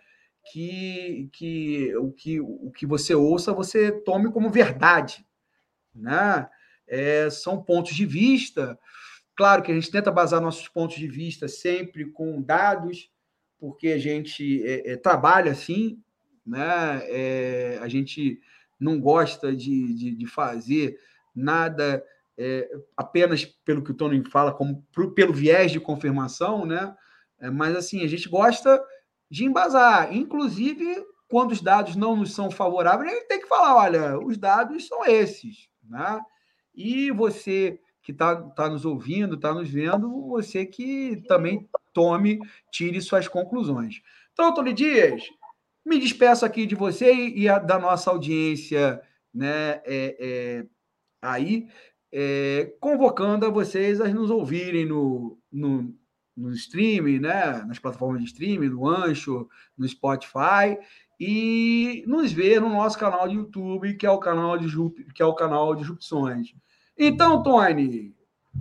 que, que, o, que o que você ouça você tome como verdade né? É, são pontos de vista. Claro que a gente tenta basar nossos pontos de vista sempre com dados, porque a gente é, é, trabalha assim, né? É, a gente não gosta de, de, de fazer nada é, apenas pelo que o Tony fala, como pelo viés de confirmação, né? É, mas assim, a gente gosta de embasar, inclusive quando os dados não nos são favoráveis, a gente tem que falar: olha, os dados são esses. Né? E você que está tá nos ouvindo, está nos vendo, você que também tome, tire suas conclusões. Então, Tony Dias, me despeço aqui de você e a, da nossa audiência né, é, é, aí, é, convocando a vocês a nos ouvirem no, no, no streaming, né, nas plataformas de streaming, no Ancho, no Spotify, e nos ver no nosso canal de YouTube, que é o canal de que é o canal de Jupções. Então, Tony,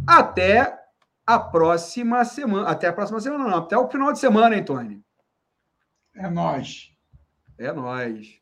até a próxima semana, até a próxima semana não, até o final de semana, hein, Tony? É nós. É nós.